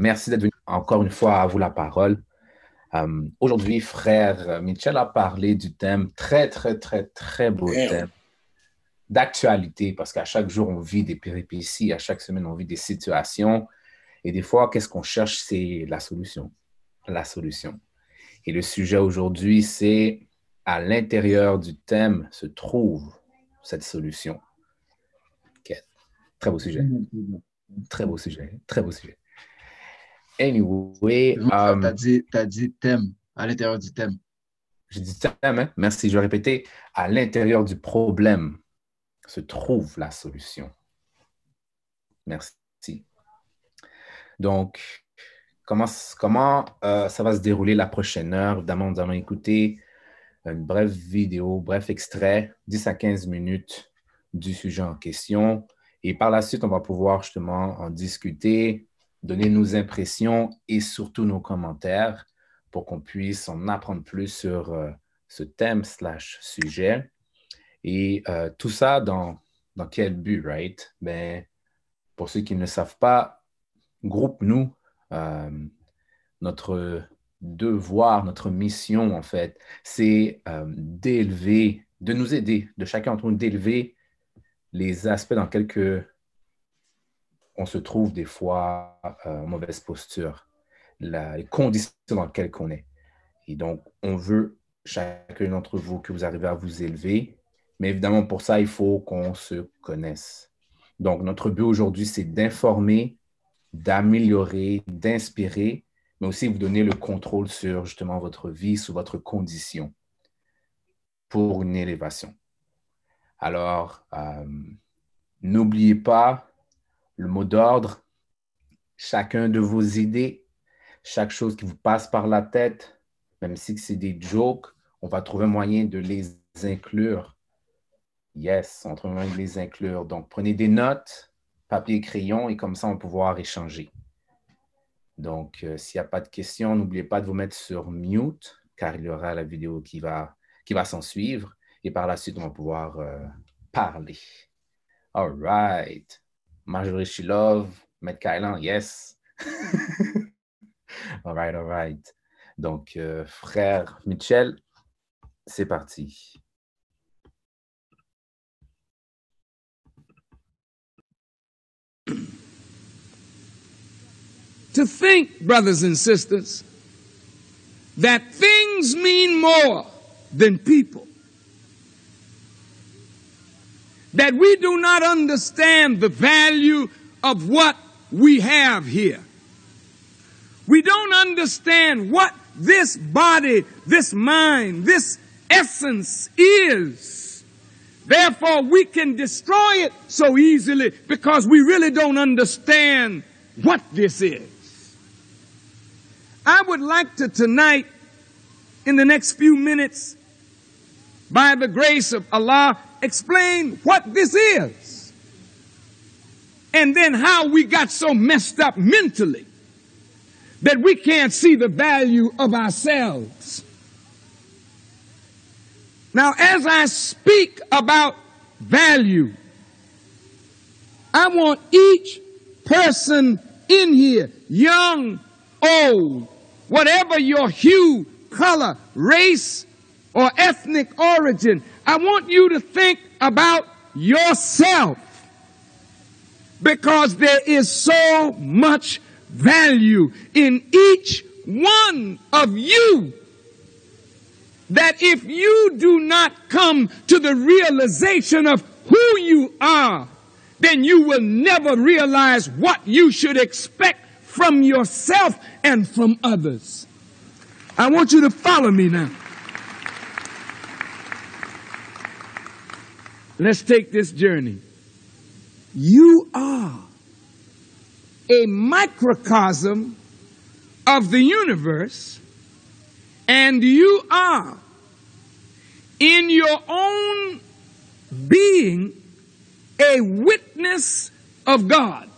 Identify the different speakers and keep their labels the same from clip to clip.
Speaker 1: Merci d'être venu encore une fois à vous la parole. Euh, aujourd'hui, frère Michel a parlé du thème très, très, très, très beau thème d'actualité parce qu'à chaque jour, on vit des péripéties, à chaque semaine, on vit des situations. Et des fois, qu'est-ce qu'on cherche? C'est la solution. La solution. Et le sujet aujourd'hui, c'est à l'intérieur du thème se trouve cette solution. Très beau sujet. Très beau sujet. Très beau sujet. Anyway.
Speaker 2: Um, tu as, dit thème, à l'intérieur du thème.
Speaker 1: J'ai dit thème, hein? merci. Je vais répéter. À l'intérieur du problème se trouve la solution. Merci. Donc, comment, comment euh, ça va se dérouler la prochaine heure? Évidemment, nous allons écouter une brève vidéo, bref extrait, 10 à 15 minutes du sujet en question. Et par la suite, on va pouvoir justement en discuter, donner nos impressions et surtout nos commentaires pour qu'on puisse en apprendre plus sur euh, ce thème slash sujet. Et euh, tout ça dans, dans quel but, right? Ben, pour ceux qui ne le savent pas, groupe-nous. Euh, notre devoir, notre mission, en fait, c'est d'élever, de nous aider, de chacun d'entre nous d'élever les aspects dans lesquels on se trouve des fois euh, en mauvaise posture, les conditions dans lesquelles on est. Et donc, on veut, chacun d'entre vous, que vous arrivez à vous élever. Mais évidemment, pour ça, il faut qu'on se connaisse. Donc, notre but aujourd'hui, c'est d'informer, d'améliorer, d'inspirer, mais aussi vous donner le contrôle sur justement votre vie, sur votre condition pour une élévation. Alors, euh, n'oubliez pas le mot d'ordre, chacun de vos idées, chaque chose qui vous passe par la tête, même si c'est des jokes, on va trouver un moyen de les inclure. Yes, on trouve un moyen de les inclure. Donc, prenez des notes, papier et crayon, et comme ça, on va pouvoir échanger. Donc, euh, s'il n'y a pas de questions, n'oubliez pas de vous mettre sur mute, car il y aura la vidéo qui va, qui va s'en suivre. Et par la suite, on va pouvoir euh, parler. All right. Marjorie Shilov, Matt Kylan, yes. all right, all right. Donc, euh, frère Mitchell, c'est parti.
Speaker 3: To think, brothers and sisters, that things mean more than people. That we do not understand the value of what we have here. We don't understand what this body, this mind, this essence is. Therefore, we can destroy it so easily because we really don't understand what this is. I would like to tonight, in the next few minutes, by the grace of Allah, explain what this is. And then how we got so messed up mentally that we can't see the value of ourselves. Now, as I speak about value, I want each person in here, young, old, whatever your hue, color, race, or ethnic origin, I want you to think about yourself because there is so much value in each one of you that if you do not come to the realization of who you are, then you will never realize what you should expect from yourself and from others. I want you to follow me now. Let's take this journey. You are a microcosm of the universe, and you are in your own being a witness of God.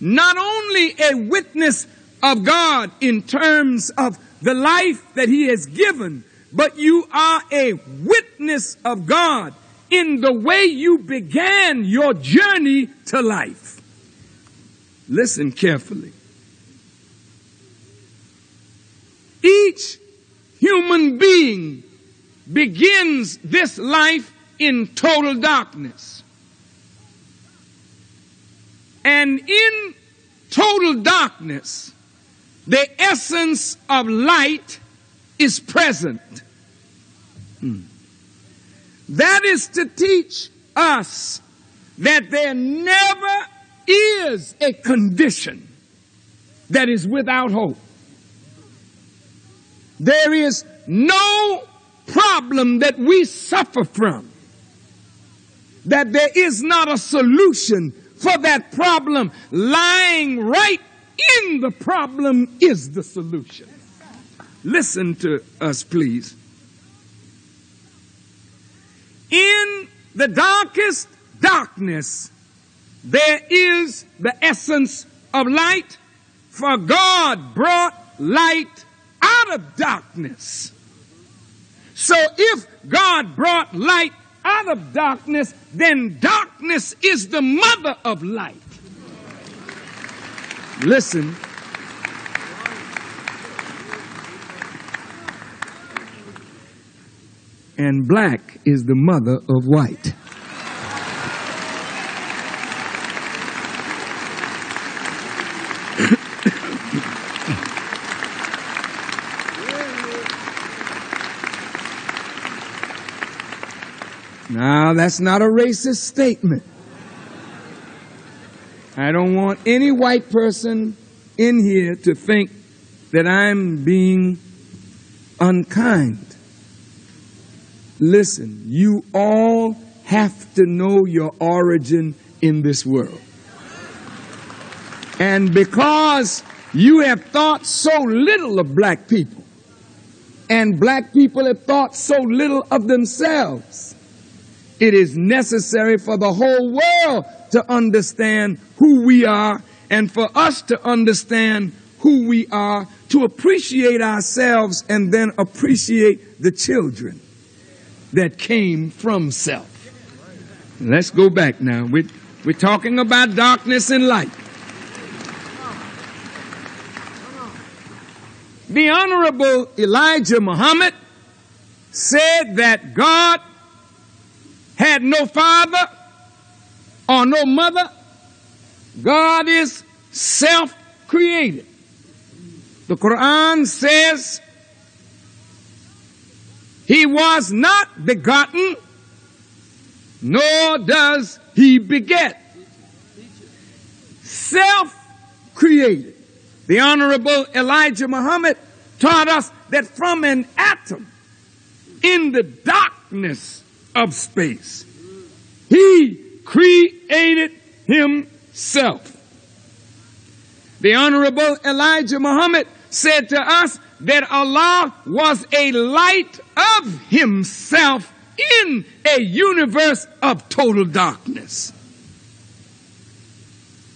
Speaker 3: Not only a witness of God in terms of the life that He has given, but you are a witness of God in the way you began your journey to life. Listen carefully. Each human being begins this life in total darkness. And in total darkness, the essence of light is present. Hmm. That is to teach us that there never is a condition that is without hope. There is no problem that we suffer from that there is not a solution for that problem. Lying right in the problem is the solution. Listen to us, please. In the darkest darkness, there is the essence of light, for God brought light out of darkness. So if God brought light out of darkness, then darkness is the mother of light. Listen. And black is the mother of white. Now, that's not a racist statement. I don't want any white person in here to think that I'm being unkind. Listen, you all have to know your origin in this world. And because you have thought so little of black people, and black people have thought so little of themselves, it is necessary for the whole world to understand who we are and for us to understand who we are, to appreciate ourselves and then appreciate the children that came from self. Let's go back now. We're, we're talking about darkness and light. The Honorable Elijah Muhammad said that God had no father or no mother. God is self created. The Quran says he was not begotten, nor does he beget. Self created. The Honorable Elijah Muhammad taught us that from an atom in the darkness of space, he created himself. The Honorable Elijah Muhammad said to us that Allah was a light of himself in a universe of total darkness.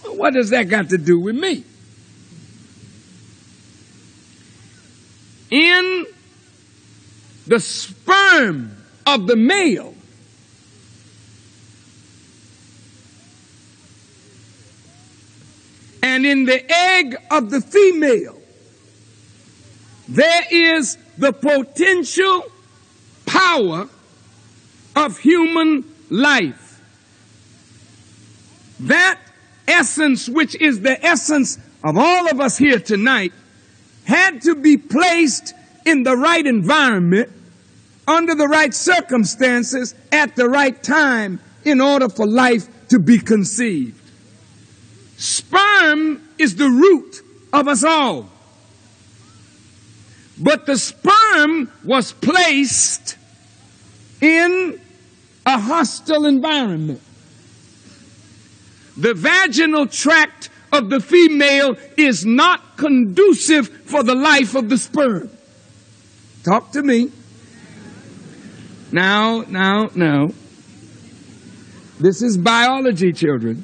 Speaker 3: What does that got to do with me? In the sperm of the male, and in the egg of the female, there is the potential power of human life. That essence, which is the essence of all of us here tonight, had to be placed in the right environment, under the right circumstances, at the right time, in order for life to be conceived. Sperm is the root of us all. But the sperm was placed in a hostile environment. The vaginal tract of the female is not conducive for the life of the sperm. Talk to me. Now, now, now. This is biology, children.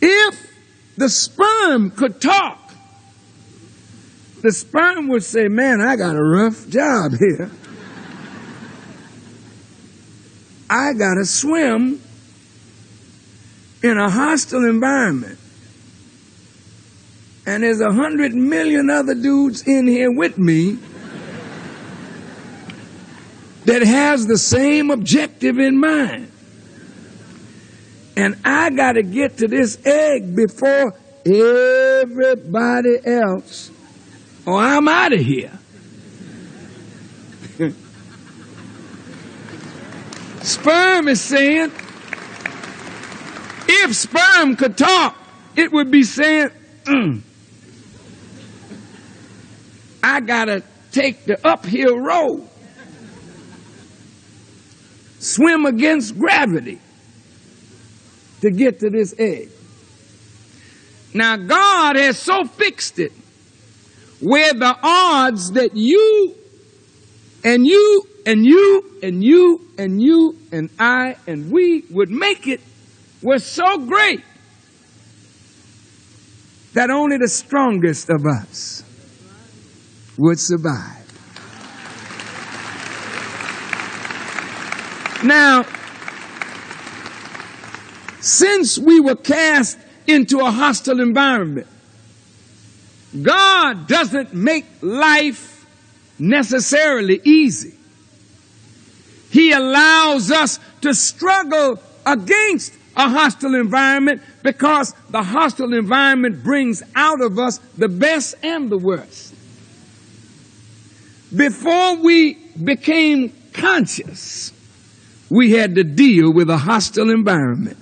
Speaker 3: if the sperm could talk, the sperm would say, Man, I got a rough job here. I got to swim in a hostile environment. And there's a hundred million other dudes in here with me that has the same objective in mind. And I got to get to this egg before everybody else, or I'm out of here. sperm is saying, if sperm could talk, it would be saying, mm, I gotta take the uphill road, swim against gravity to get to this egg. Now, God has so fixed it where the odds that you and you and you and you and you and I and we would make it were so great that only the strongest of us would survive. Now, since we were cast into a hostile environment, God doesn't make life necessarily easy. He allows us to struggle against a hostile environment because the hostile environment brings out of us the best and the worst. Before we became conscious, we had to deal with a hostile environment.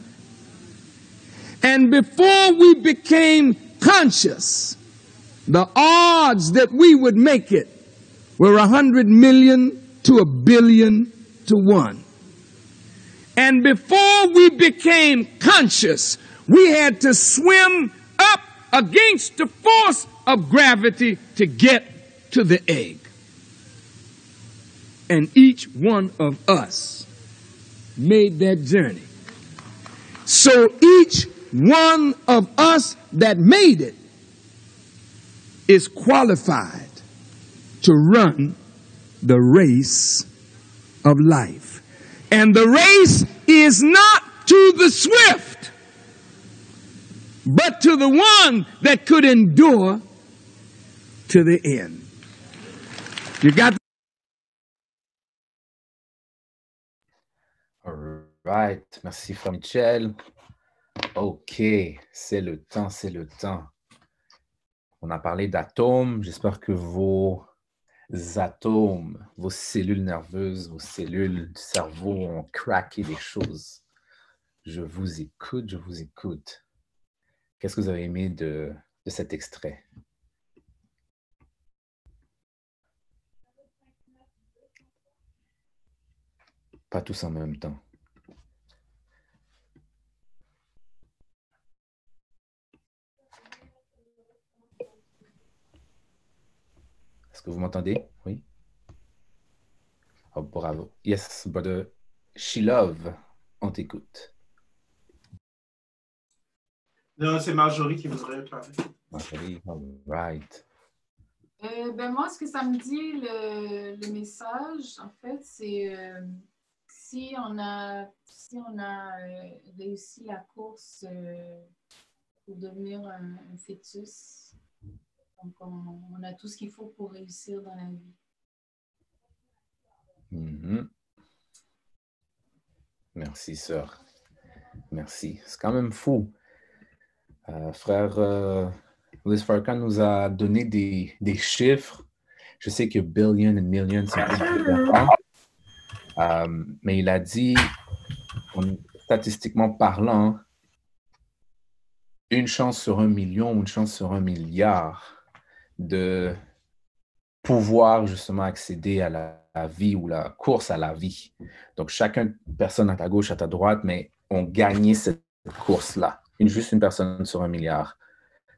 Speaker 3: And before we became conscious, the odds that we would make it were a hundred million to a billion to one. And before we became conscious, we had to swim up against the force of gravity to get to the egg. And each one of us made that journey. So each one of us that made it is qualified to run the race of life. And the race is not to the swift, but to the one that could endure to the end. You got
Speaker 1: All right. Merci, Frère Michel. OK. C'est le temps, c'est le temps. On a parlé d'atomes. J'espère que vos atomes, vos cellules nerveuses, vos cellules du cerveau ont craqué des choses. Je vous écoute, je vous écoute. Qu'est-ce que vous avez aimé de, de cet extrait? Pas tous en même temps. Est-ce que vous m'entendez? Oui? Oh, bravo. Yes, brother. She love. On t'écoute.
Speaker 4: Non, c'est Marjorie qui voudrait parler.
Speaker 1: Marjorie, all right.
Speaker 5: Euh, ben moi, ce que ça me dit, le, le message, en fait, c'est euh, si on a, si on a euh, réussi la course euh, pour devenir un, un fœtus, donc on, a tout ce qu'il faut pour réussir dans la vie.
Speaker 1: Mhm. Merci, sœur. Merci. C'est quand même fou. Euh, frère euh, Louis Farrakhan nous a donné des, des chiffres. Je sais que billion et million, c'est un. Euh, mais il a dit, statistiquement parlant, une chance sur un million une chance sur un milliard de pouvoir justement accéder à la, vie ou la course à la vie. Donc, chacun, personne à ta gauche, à ta droite, mais ont gagné cette course-là. Une, juste une personne sur un milliard.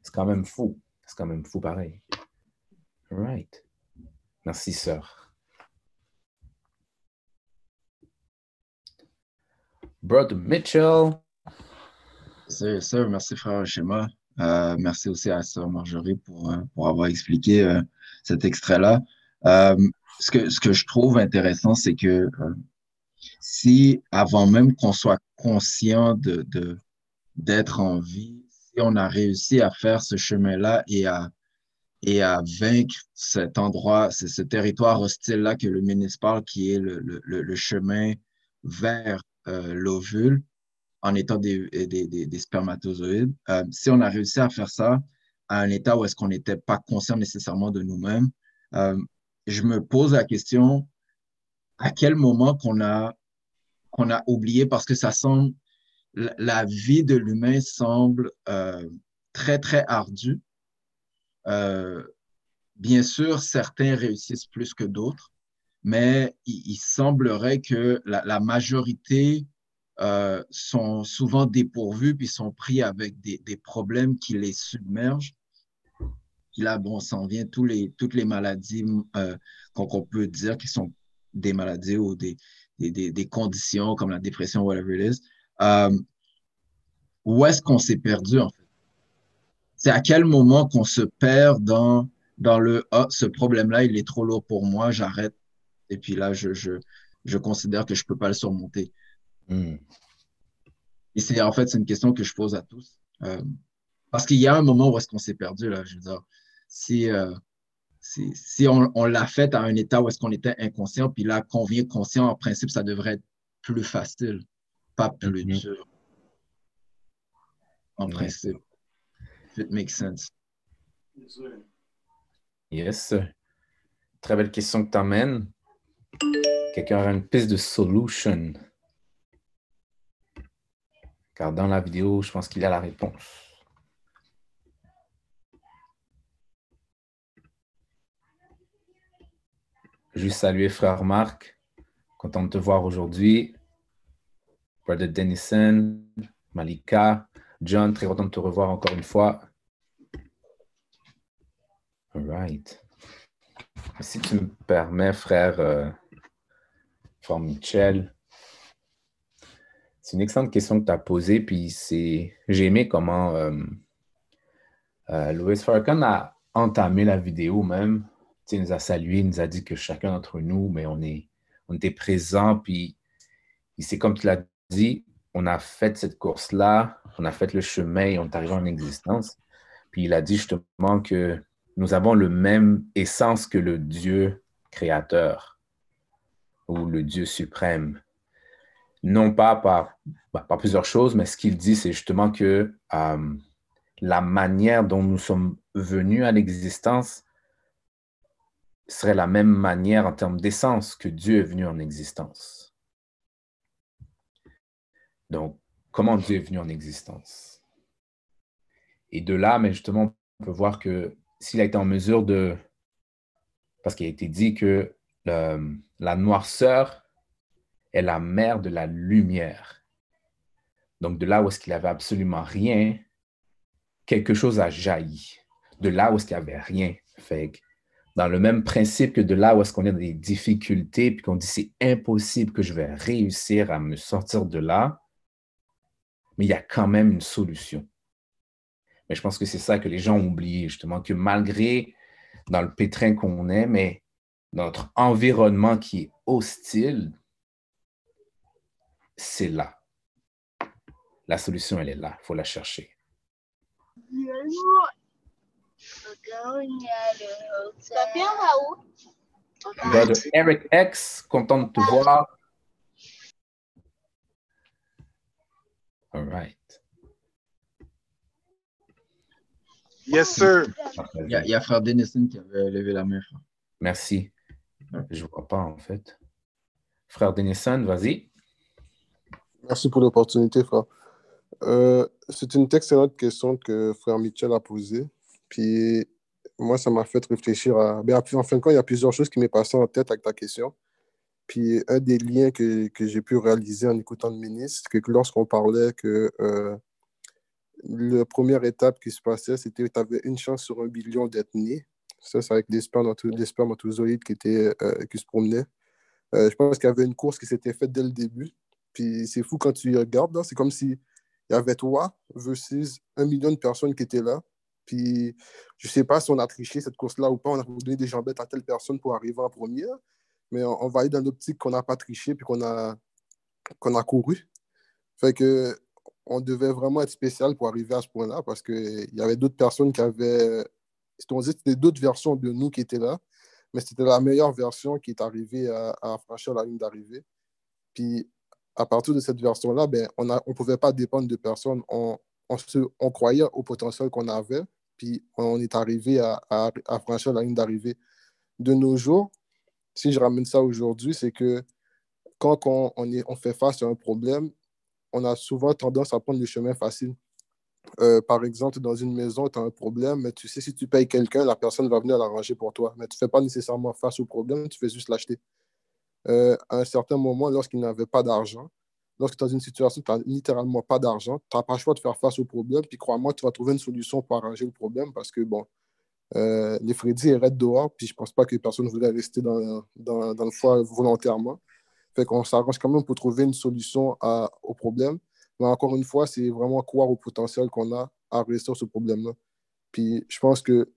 Speaker 1: C'est quand même fou. C'est quand même fou pareil. Right. Merci, sœur. Brother Mitchell.
Speaker 2: C'est ça, merci frère Schéma. Euh, merci aussi à sœur Marjorie pour, euh, pour avoir expliqué euh, cet extrait-là. Ce que, ce que je trouve intéressant, c'est que si avant même qu'on soit conscient de, d'être en vie, si on a réussi à faire ce chemin-là et à, et à vaincre cet endroit, ce, territoire hostile-là que le ministre parle, qui est le, le, chemin vers l'ovule en étant des, des, des, des spermatozoïdes. Euh, si on a réussi à faire ça à un état où est-ce qu'on n'était pas conscient nécessairement de nous-mêmes, euh, je me pose la question à quel moment qu'on a, qu'on a oublié? Parce que ça semble, la, vie de l'humain semble euh, très, très ardue. Euh, bien sûr, certains réussissent plus que d'autres, mais il, semblerait que la majorité euh, sont souvent dépourvus puis sont pris avec des, des problèmes qui les submergent. Là, bon, s'en vient tous les, toutes les maladies euh, qu'on peut dire qui sont des maladies ou des, des, des, conditions comme la dépression, whatever it is. Euh, où est-ce qu'on s'est perdu, en fait? C'est à quel moment qu'on se perd dans, dans le ah, ce problème-là, il est trop lourd pour moi, j'arrête. Et puis là, je, je, je considère que je ne peux pas le surmonter. Hmm. Et c'est en fait, c'est une question que je pose à tous. Euh, parce qu'il y a un moment où est-ce qu'on s'est perdu, là. Je veux dire, si, euh, si, si, on, on l'a fait à un état où est-ce qu'on était inconscient, puis là, qu'on vient conscient, en principe, ça devrait être plus facile, pas plus mm-hmm. dur. En principe. If it makes sense.
Speaker 1: Yes. Très belle question que tu amènes. Quelqu'un a une piste de solution? Car dans la vidéo, je pense qu'il a la réponse. Juste saluer frère Marc. Content de te voir aujourd'hui. Brother Denison, Malika, John, très content de te revoir encore une fois. All right. Si tu me permets, frère, euh, frère Michel, c'est une excellente question que tu as posée, puis c'est j'ai aimé comment euh, euh, Louis Farrakhan a entamé la vidéo même. il nous a salué, il nous a dit que chacun d'entre nous, mais on, est, on était présent, puis c'est comme tu l'as dit, on a fait cette course-là, on a fait le chemin et on est arrivé en existence. Puis il a dit justement que nous avons le même essence que le Dieu créateur ou le Dieu suprême non pas par, bah, par plusieurs choses, mais ce qu'il dit, c'est justement que euh, la manière dont nous sommes venus à l'existence serait la même manière en termes d'essence que Dieu est venu en existence. Donc, comment Dieu est venu en existence? Et de là, mais justement, on peut voir que s'il a été en mesure de... Parce qu'il a été dit que la noirceur est la mère de la lumière. Donc, de là où est-ce qu'il avait absolument rien, quelque chose a jailli. De là où est-ce qu'il n'y avait rien. Fait dans le même principe que de là où est-ce qu'on a des difficultés, puis qu'on dit c'est impossible que je vais réussir à me sortir de là, mais il y a quand même une solution. Mais je pense que c'est ça que les gens ont oublié, justement, que malgré dans le pétrin qu'on est, mais notre environnement qui est hostile, c'est là. La solution, elle est là. Il faut la chercher. Eric X, content de te voir. All right.
Speaker 6: Yes, sir.
Speaker 2: Il y a, il y a Frère Denison qui avait levé la main.
Speaker 1: Merci. Je ne vois pas, en fait. Frère Denison, vas-y.
Speaker 6: Merci pour l'opportunité, frère. Euh, c'est une excellente question que frère Mitchell a posée. Puis moi, ça m'a fait réfléchir à. En fin de compte, il y a plusieurs choses qui m'est passé en tête avec ta question. Puis un des liens que, que j'ai pu réaliser en écoutant le ministre, c'est que lorsqu'on parlait que euh, la première étape qui se passait, c'était que tu avais une chance sur un billion d'être né. Ça, c'est avec des, spermatozoïdes qui, euh, qui se promenaient. je pense qu'il y avait une course qui s'était faite dès le début. Puis c'est fou quand tu regardes, c'est comme s'il y avait toi versus un million de personnes qui étaient là. Puis je sais pas si on a triché cette course-là ou pas, on a donné des jambettes à telle personne pour arriver en première, mais on, va aller dans l'optique qu'on n'a pas triché puis qu'on a, qu'on a couru. Fait que on devait vraiment être spécial pour arriver à ce point-là parce qu'il y avait d'autres personnes qui avaient. C'était d'autres versions de nous qui étaient là, mais c'était la meilleure version qui est arrivée à, à franchir la ligne d'arrivée. Puis à partir de cette version-là, ben, on ne on pouvait pas dépendre de personne. On, on, se, on croyait au potentiel qu'on avait, puis on est arrivé à, à, franchir la ligne d'arrivée. De nos jours, si je ramène ça aujourd'hui, c'est que quand on, on, est, on fait face à un problème, on a souvent tendance à prendre le chemin facile. Euh, par exemple, dans une maison, tu as un problème, mais tu sais, si tu payes quelqu'un, la personne va venir l'arranger pour toi. Mais tu ne fais pas nécessairement face au problème, tu fais juste l'acheter. Euh, à un certain moment, lorsqu'il n'avait pas d'argent, lorsque tu es dans une situation où tu n'as littéralement pas d'argent, tu n'as pas le choix de faire face au problème. Puis crois-moi, tu vas trouver une solution pour arranger le problème parce que, bon, euh, les Freddy restent dehors, puis je ne pense pas que personne ne voudrait rester dans, le foie volontairement. Fait qu'on s'arrange quand même pour trouver une solution au problème. Mais encore une fois, c'est vraiment croire au potentiel qu'on a à réussir ce problème-là. Puis je pense que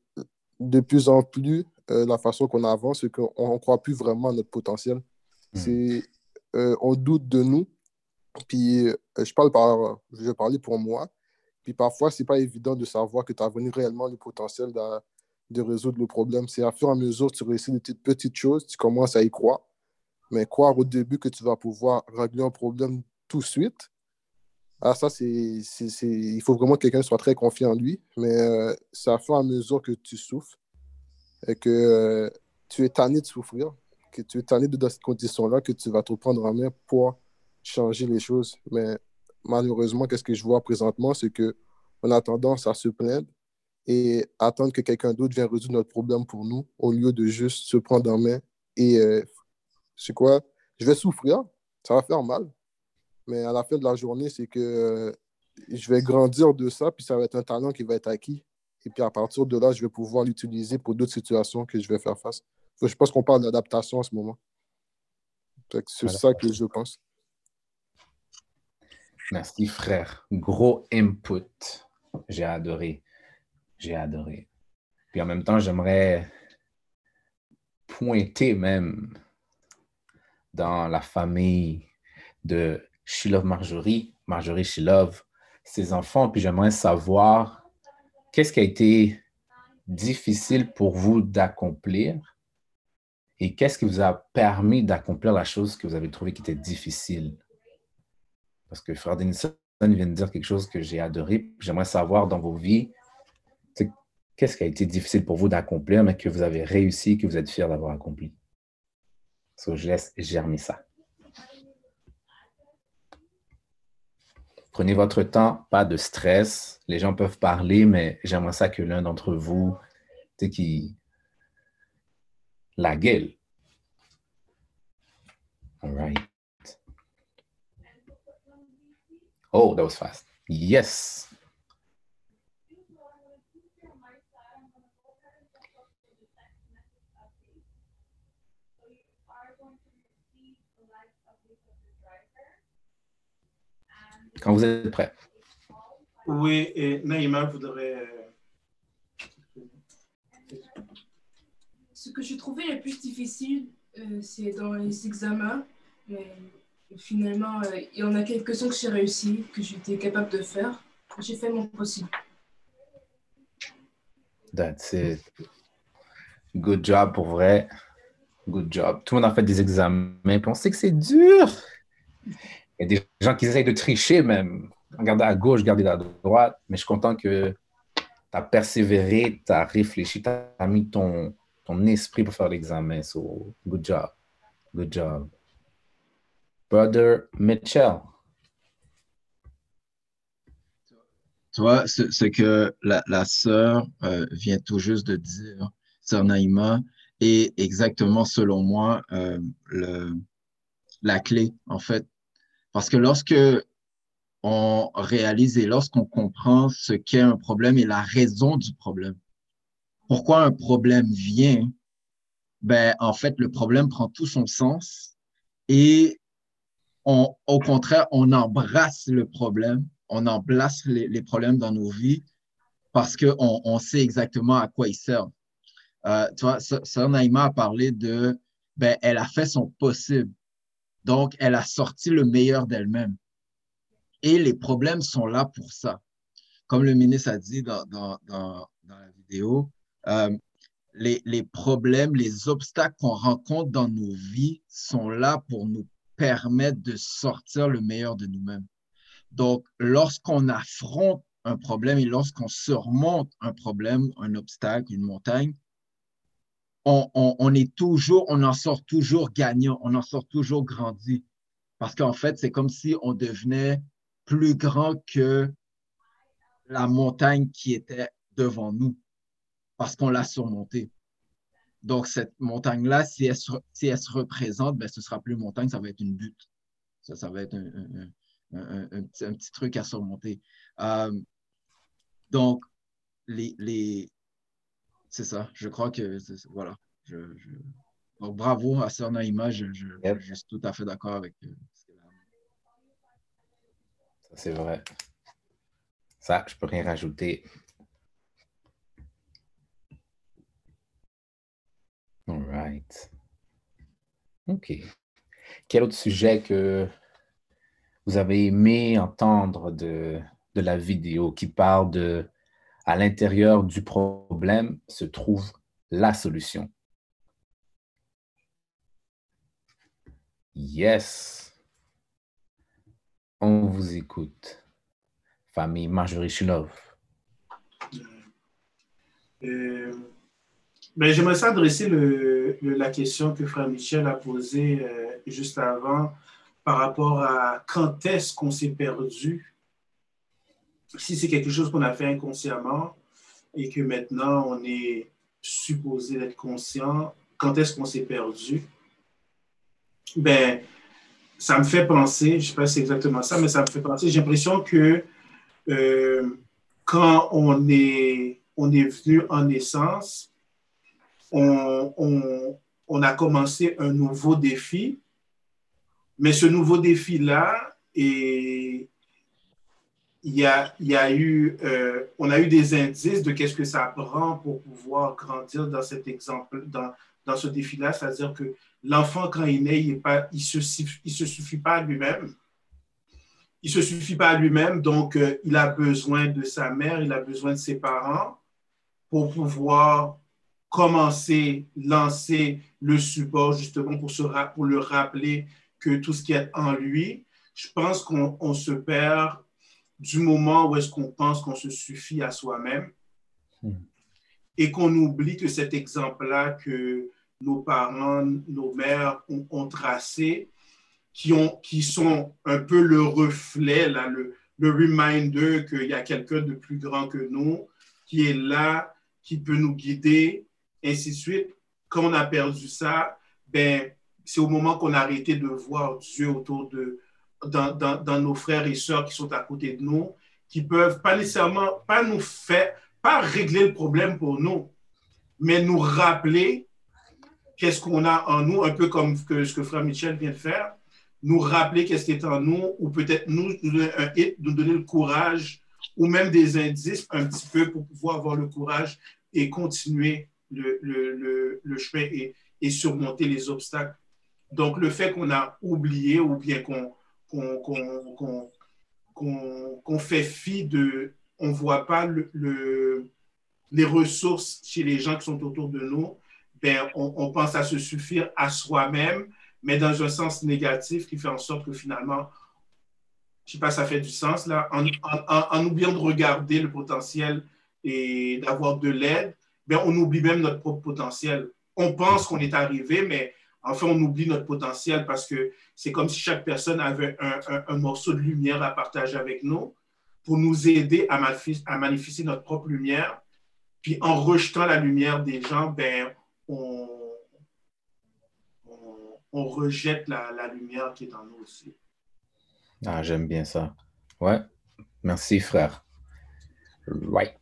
Speaker 6: de plus en plus, euh, la façon qu'on avance, c'est qu'on ne croit plus vraiment à notre potentiel. Hmm. C'est, euh, on doute de nous. Puis euh, je parle par, je vais pour moi. Puis parfois, ce n'est pas évident de savoir que tu as réellement le potentiel de, de, résoudre le problème. C'est à fur et à mesure que tu réussis des petites, petites choses, tu commences à y croire. Mais croire au début que tu vas pouvoir régler un problème tout de suite, ah, ça, c'est, il faut vraiment que quelqu'un soit très confiant en lui. Mais euh, c'est à fur et à mesure que tu souffres et que euh, tu es tanné de souffrir, que tu es tanné de dans cette condition-là, que tu vas te prendre en main pour changer les choses. Mais malheureusement, qu'est-ce que je vois présentement, c'est qu'on a tendance à se plaindre et attendre que quelqu'un d'autre vienne résoudre notre problème pour nous au lieu de juste se prendre en main et euh, c'est quoi? Je vais souffrir, ça va faire mal, mais à la fin de la journée, c'est que euh, je vais grandir de ça, puis ça va être un talent qui va être acquis. Et puis à partir de là, je vais pouvoir l'utiliser pour d'autres situations que je vais faire face. Je pense qu'on parle d'adaptation en ce moment. C'est ça que je pense.
Speaker 1: Merci, frère. Gros input. J'ai adoré. J'ai adoré. Puis en même temps, j'aimerais pointer même dans la famille de She Love Marjorie, Marjorie She Love, ses enfants. Puis j'aimerais savoir qu'est-ce qui a été difficile pour vous d'accomplir? Et qu'est-ce qui vous a permis d'accomplir la chose que vous avez trouvé qui était difficile? Parce que Frère Denison vient de dire quelque chose que j'ai adoré. J'aimerais savoir dans vos vies, qu'est-ce qui a été difficile pour vous d'accomplir, mais que vous avez réussi, que vous êtes fier d'avoir accompli? So, je laisse germer ça. Prenez votre temps, pas de stress. Les gens peuvent parler, mais j'aimerais ça que l'un d'entre vous, qui. La gueule. All right. Oh, that was fast. Yes. Quand vous êtes prêt.
Speaker 4: Oui, et Naïma voudrait. Euh,
Speaker 7: Ce que j'ai trouvé le plus difficile, euh, c'est dans les examens. Mais finalement, euh, il y en a quelques-uns que j'ai réussi, que j'étais capable de faire. J'ai fait mon possible.
Speaker 1: That's it. Good job pour vrai. Good job. Tout le monde a fait des examens, puis on sait que c'est dur. Il y a des gens qui essayent de tricher même. Regarder à gauche, regarder à droite. Mais je suis content que tu as persévéré, tu as réfléchi, tu as mis ton, ton esprit pour faire l'examen. So, good job. Good job. Brother Mitchell.
Speaker 2: Tu vois, ce, que la, la sœur euh, vient tout juste de dire, sœur Naïma, est exactement, selon moi, euh, le, la clé, en fait, parce que lorsque on réalise et lorsqu'on comprend ce qu'est un problème et la raison du problème, pourquoi un problème vient, ben, en fait, le problème prend tout son sens et au contraire, on embrasse le problème, on embrasse les, problèmes dans nos vies parce qu'on on sait exactement à quoi ils servent. Euh, tu vois, Sœur Naïma a parlé de, ben, elle a fait son possible Donc, elle a sorti le meilleur d'elle-même. Et les problèmes sont là pour ça. Comme le ministre a dit dans la vidéo, euh, les, problèmes, les obstacles qu'on rencontre dans nos vies sont là pour nous permettre de sortir le meilleur de nous-mêmes. Donc, lorsqu'on affronte un problème et lorsqu'on surmonte un problème, un obstacle, une montagne, on, toujours, on en sort toujours gagnant, on en sort toujours grandi. Parce qu'en fait, c'est comme si on devenait plus grand que la montagne qui était devant nous, parce qu'on l'a surmontée. Donc, cette montagne-là, si elle, se, si elle se représente, ben, ce sera plus une montagne, ça va être une butte. Ça, ça va être un, un, un, un petit, petit, truc à surmonter. Euh, donc, les, les... c'est ça. Je crois que, voilà. Je, je... Donc, bravo à Sœur Naïma. Je, je, yep. je, suis tout à fait d'accord avec euh, ce qu'elle a
Speaker 1: Ça, c'est vrai. Ça, je peux rien rajouter. Right. OK. Quel autre sujet que vous avez aimé entendre de, la vidéo qui parle de à l'intérieur du problème se trouve la solution? Yes. On vous écoute. Famille Marjorie Shilov.
Speaker 4: Euh, ben, J'aimerais s'adresser le, la question que Frère Michel a posée euh, juste avant par rapport à quand est-ce qu'on s'est perdu? Si c'est quelque chose qu'on a fait inconsciemment et que maintenant on est supposé être conscient, quand est-ce qu'on s'est perdu? Ben, ça me fait penser, je ne sais pas si c'est exactement ça, mais ça me fait penser, j'ai l'impression que euh, quand on est, on est venu en naissance, on, a commencé un nouveau défi, mais ce nouveau défi-là est, il y a, y a eu, euh, on a eu des indices de qu'est-ce que ça prend pour pouvoir grandir dans cet exemple, dans, dans ce défi-là, c'est-à-dire que l'enfant, quand il naît, il ne se, il se suffit pas à lui-même. Il se suffit pas à lui-même, donc euh, il a besoin de sa mère, il a besoin de ses parents pour pouvoir commencer, lancer le support justement pour, se, pour le rappeler que tout ce qui est en lui, je pense qu'on se perd du moment où est-ce qu'on pense qu'on se suffit à soi-même hmm. et qu'on oublie que cet exemple-là que nos parents, nos mères ont, ont tracé, qui, ont, qui sont un peu le reflet, là, le, le reminder qu'il y a quelqu'un de plus grand que nous, qui est là, qui peut nous guider, ainsi de suite. Quand on a perdu ça, ben, c'est au moment qu'on a arrêté de voir Dieu autour de, dans, dans, dans, nos frères et sœurs qui sont à côté de nous, qui peuvent pas nécessairement, pas nous faire, pas régler le problème pour nous, mais nous rappeler qu'est-ce qu'on a en nous, un peu comme que, ce que frère Michel vient de faire, nous rappeler qu'est-ce qui est en nous, ou peut-être nous, nous donner le courage, ou même des indices un petit peu pour pouvoir avoir le courage et continuer le, le, le, chemin et, et surmonter les obstacles. Donc, le fait qu'on a oublié ou bien qu'on qu'on qu qu fait fi de, on ne voit pas le, le, les ressources chez les gens qui sont autour de nous, ben, on, on pense à se suffire à soi-même, mais dans un sens négatif qui fait en sorte que finalement, je ne sais pas, ça fait du sens là, en, en, en, oubliant de regarder le potentiel et d'avoir de l'aide, ben, on oublie même notre propre potentiel. On pense qu'on est arrivé, mais Enfin, on oublie notre potentiel parce que c'est comme si chaque personne avait un, un, un, morceau de lumière à partager avec nous pour nous aider à, à, manifester notre propre lumière. Puis en rejetant la lumière des gens, ben, on, on, on rejette la, la, lumière qui est en nous aussi.
Speaker 1: Ah, j'aime bien ça. Ouais, merci frère. Right.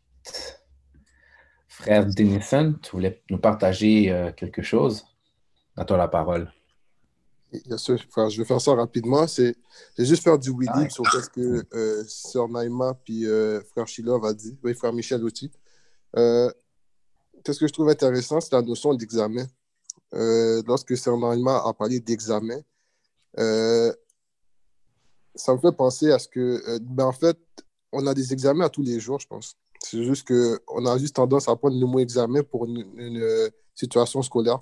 Speaker 1: Frère Denison, tu voulais nous partager euh, quelque chose? À toi la parole.
Speaker 6: Bien sûr, je vais faire ça rapidement. C'est juste faire du oui ah, sur ce que euh, Sœur Naïma puis euh, Frère Shilov a dit, oui, Frère Michel aussi. Euh, ce que je trouve intéressant, c'est la notion d'examen. Lorsque Sœur Naïma a parlé d'examen, ça me fait penser à ce que, ben en fait, on a des examens à tous les jours, je pense. C'est juste qu'on a juste tendance à prendre le mot examen pour une, euh, situation scolaire.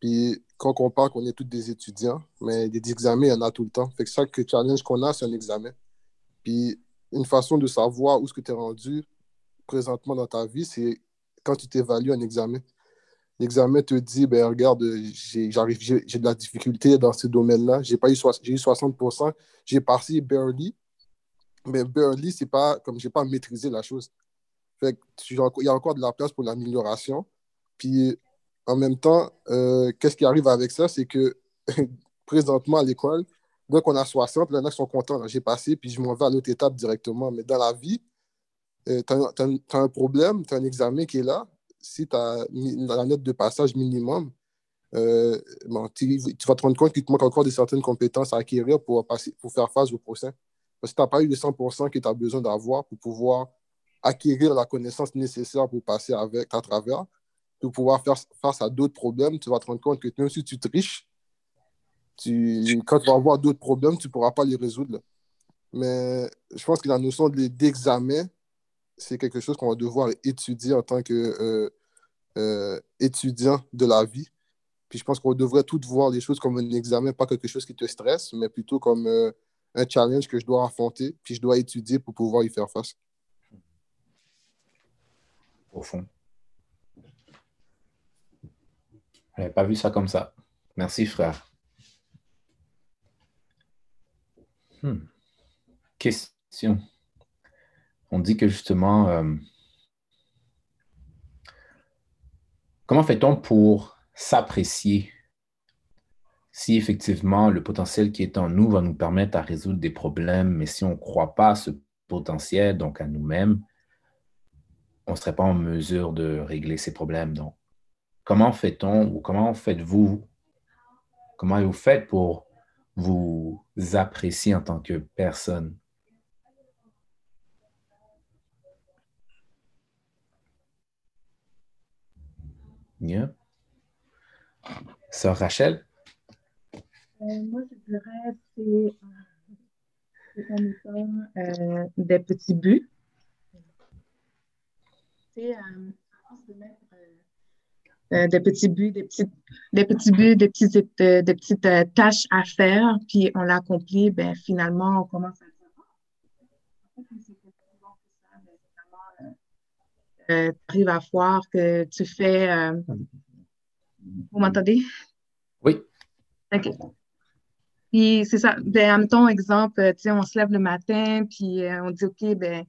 Speaker 6: Puis quand on parle qu'on est tous des étudiants, mais des examens, il y en a tout le temps. Fait que chaque challenge qu'on a, c'est un examen. Puis une façon de savoir où ce que tu es rendu présentement dans ta vie, c'est quand tu t'évalues un examen. L'examen te dit, ben regarde, j'ai de la difficulté dans ce domaine-là. J'ai eu, eu 60%. J'ai passé barely. Mais barely, c'est pas comme j'ai pas maîtrisé la chose. Fait il y a encore de la place pour l'amélioration. Puis en même temps, euh, qu'est-ce qui arrive avec ça? C'est que présentement à l'école, donc on a 60, là, il sont contents. J'ai passé, puis je m'en vais à l'autre étape directement. Mais dans la vie, euh, tu as, un problème, tu as un examen qui est là. Si tu as la note de passage minimum, euh, tu, vas te rendre compte qu'il te manque encore de certaines compétences à acquérir pour, passer, pour faire face au procès. Parce que tu n'as pas eu les 100% que tu as besoin d'avoir pour pouvoir acquérir la connaissance nécessaire pour passer avec, à travers, pour pouvoir faire face à d'autres problèmes. Tu vas te rendre compte que même si tu triches, tu, quand tu vas avoir d'autres problèmes, tu ne pourras pas les résoudre. Mais je pense que la notion d'examen, c'est quelque chose qu'on va devoir étudier en tant qu'étudiant euh, euh, de la vie. Puis je pense qu'on devrait tout voir les choses comme un examen, pas quelque chose qui te stresse, mais plutôt comme euh, un challenge que je dois affronter, puis je dois étudier pour pouvoir y faire face.
Speaker 1: Au fond. Je n'avais pas vu ça comme ça. Merci, frère. Hmm. Question. On dit que justement, euh, comment fait-on pour s'apprécier? Si effectivement le potentiel qui est en nous va nous permettre à résoudre des problèmes, mais si on ne croit pas à ce potentiel, donc à nous-mêmes, on ne serait pas en mesure de régler ces problèmes. Donc, comment fait-on ou comment faites-vous, comment vous faites pour vous apprécier en tant que personne? Yeah. Sœur Rachel?
Speaker 8: Euh, moi, je dirais c'est en étant euh, des petits buts. C'est euh, de mettre euh, des petits buts, des, petites, des petits buts, des petites, euh, des petites euh, tâches à faire, puis on l'accomplit, ben, finalement, on commence à euh, tu arrives à voir que tu fais. Vous m'entendez?
Speaker 1: Oui.
Speaker 8: OK. Puis c'est ça. Ben, en même temps, exemple, on se lève le matin, puis on dit OK, ben,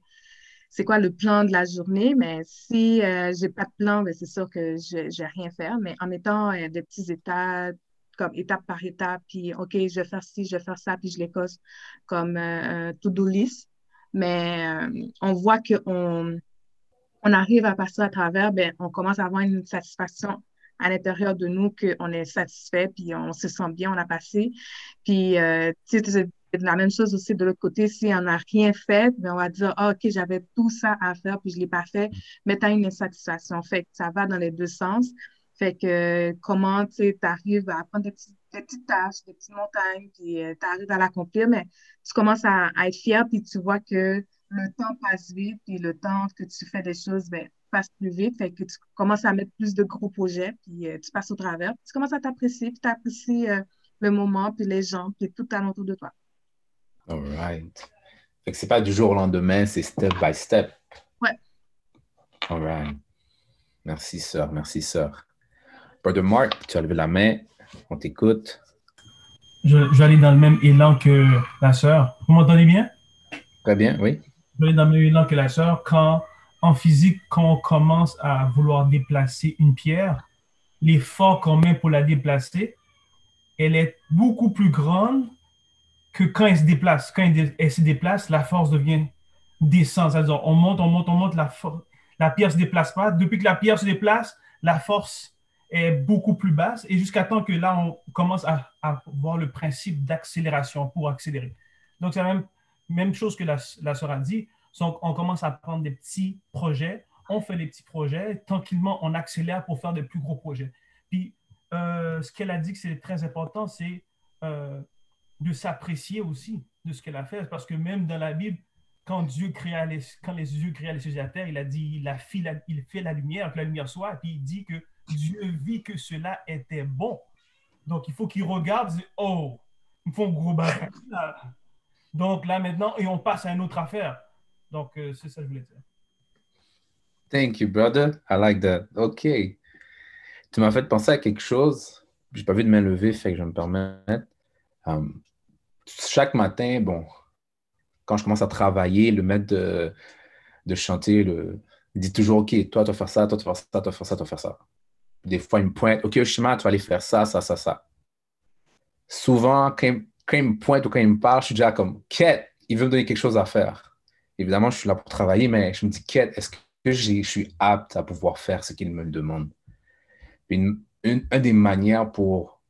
Speaker 8: c'est quoi le plan de la journée? Mais si euh, je n'ai pas de plan, ben, c'est sûr que je ne vais rien faire. Mais en mettant euh, des petits états, comme étape par étape, puis OK, je vais faire ci, je vais faire ça, puis je les cause comme euh, to-do list. Mais on voit qu'on on arrive à passer à travers, ben, on commence à avoir une satisfaction à l'intérieur de nous qu'on est satisfait, puis on se sent bien, on a passé. Puis, tu sais, la même chose aussi de l'autre côté, si on n'a rien fait, ben, on va dire, ah, OK, j'avais tout ça à faire, puis je ne l'ai pas fait, mais tu as une insatisfaction. Fait que ça va dans les deux sens. Fait que comment tu arrives à prendre des, petites tâches, des petites montagnes, puis euh, tu arrives à l'accomplir, mais tu commences à, être fier, puis tu vois que le temps passe vite, puis le temps que tu fais des choses ben, passe plus vite. Fait que tu commences à mettre plus de gros projets, puis euh, tu passes au travers. tu commences à t'apprécier, puis tu apprécies euh, le moment, puis les gens, puis tout alentour de toi.
Speaker 1: All right. Fait que c'est pas du jour au lendemain, c'est step by step.
Speaker 8: Ouais.
Speaker 1: All right. Merci, sœur. Merci, sœur. Brother Mark, tu as levé la main. On t'écoute.
Speaker 9: Je, je, vais aller dans le même élan que la sœur. Vous m'entendez bien?
Speaker 1: Très bien, oui.
Speaker 9: Je vais aller dans le même élan que la sœur. Quand, en physique, quand on commence à vouloir déplacer une pierre, l'effort qu'on met pour la déplacer, elle est beaucoup plus grande que quand elle se déplace, quand elle, se déplace, la force devient descend. C'est-à-dire, on monte, on monte, on monte, la, pierre ne se déplace pas. Depuis que la pierre se déplace, la force est beaucoup plus basse et jusqu'à temps que là, on commence à, voir le principe d'accélération pour accélérer. Donc, c'est la même, chose que la, la dit. Donc, on commence à prendre des petits projets, on fait des petits projets, tranquillement, on accélère pour faire des plus gros projets. Puis, euh, ce qu'elle a dit que c'est très important, c'est euh, de s'apprécier aussi de ce qu'elle a fait. Parce que même dans la Bible, quand Dieu créa les, quand les yeux créa les cieux et la terre, il a dit, il, a fait la, lumière, que la lumière soit, puis il dit que Dieu vit que cela était bon. Donc, il faut qu'il regarde, oh, ils font gros bagage. Donc là, maintenant, et on passe à une autre affaire. Donc, euh, c'est ça que je voulais dire.
Speaker 1: Thank you, brother. I like that. OK. Tu m'as fait penser à quelque chose. J'ai pas vu de main levée, fait que je vais me permettre. Um, chaque matin, bon, quand je commence à travailler, le maître de, de chanter le, il dit toujours OK, toi, tu vas faire ça, toi, tu vas faire ça, toi, tu vas faire ça, tu vas ça. Des fois, il me pointe OK, Oshima, tu vas aller faire ça, ça, ça, ça. Souvent, quand quand il me pointe ou quand il me parle, je suis déjà comme Quête, il veut me donner quelque chose à faire. Évidemment, je suis là pour travailler, mais je me dis est-ce que je suis apte à pouvoir faire ce qu'il me demande? Une, des manières pour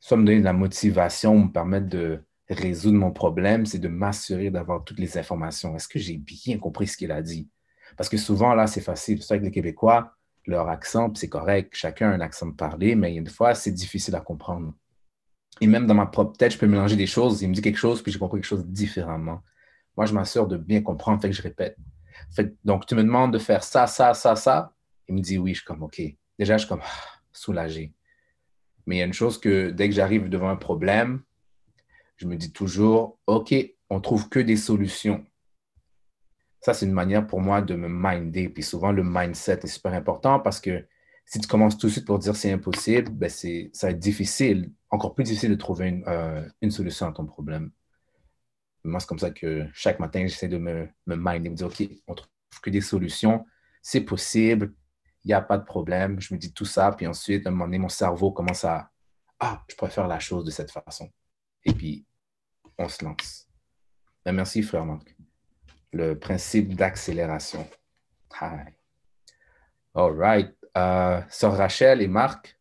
Speaker 1: soit me donner de la motivation, me permettre de résoudre mon problème, c'est de m'assurer d'avoir toutes les informations. Est-ce que j'ai bien compris ce qu'il a dit? Parce que souvent, là, c'est facile. C'est avec les Québécois, leur accent, c'est correct, chacun a un accent de parler, mais une fois, c'est difficile à comprendre. Et même dans ma propre tête, je peux mélanger des choses. Il me dit quelque chose, puis j'ai compris quelque chose différemment. Moi, je m'assure de bien comprendre, fait que je répète. Fait, donc, tu me demandes de faire ça, ça, ça, ça. Il me dit oui, je suis comme OK. Déjà, je suis comme ah, soulagé. Mais il y a une chose que dès que j'arrive devant un problème, je me dis toujours, OK, on trouve que des solutions. Ça, c'est une manière pour moi de me minder. Puis souvent, le mindset est super important parce que si tu commences tout de suite pour dire c'est impossible, ben c'est, ça va être difficile, encore plus difficile de trouver une, euh, une solution à ton problème. Moi, c'est comme ça que chaque matin, j'essaie de me, me minder, me dire, OK, on trouve que des solutions, c'est possible, il n'y a pas de problème. Je me dis tout ça, puis ensuite, à un moment donné, mon cerveau commence à, ah, je préfère la chose de cette façon. Et puis, on se lance. Ben, merci, frère Marc. Le principe d'accélération. Hi. All right. Euh, Sœur Rachel et Marc.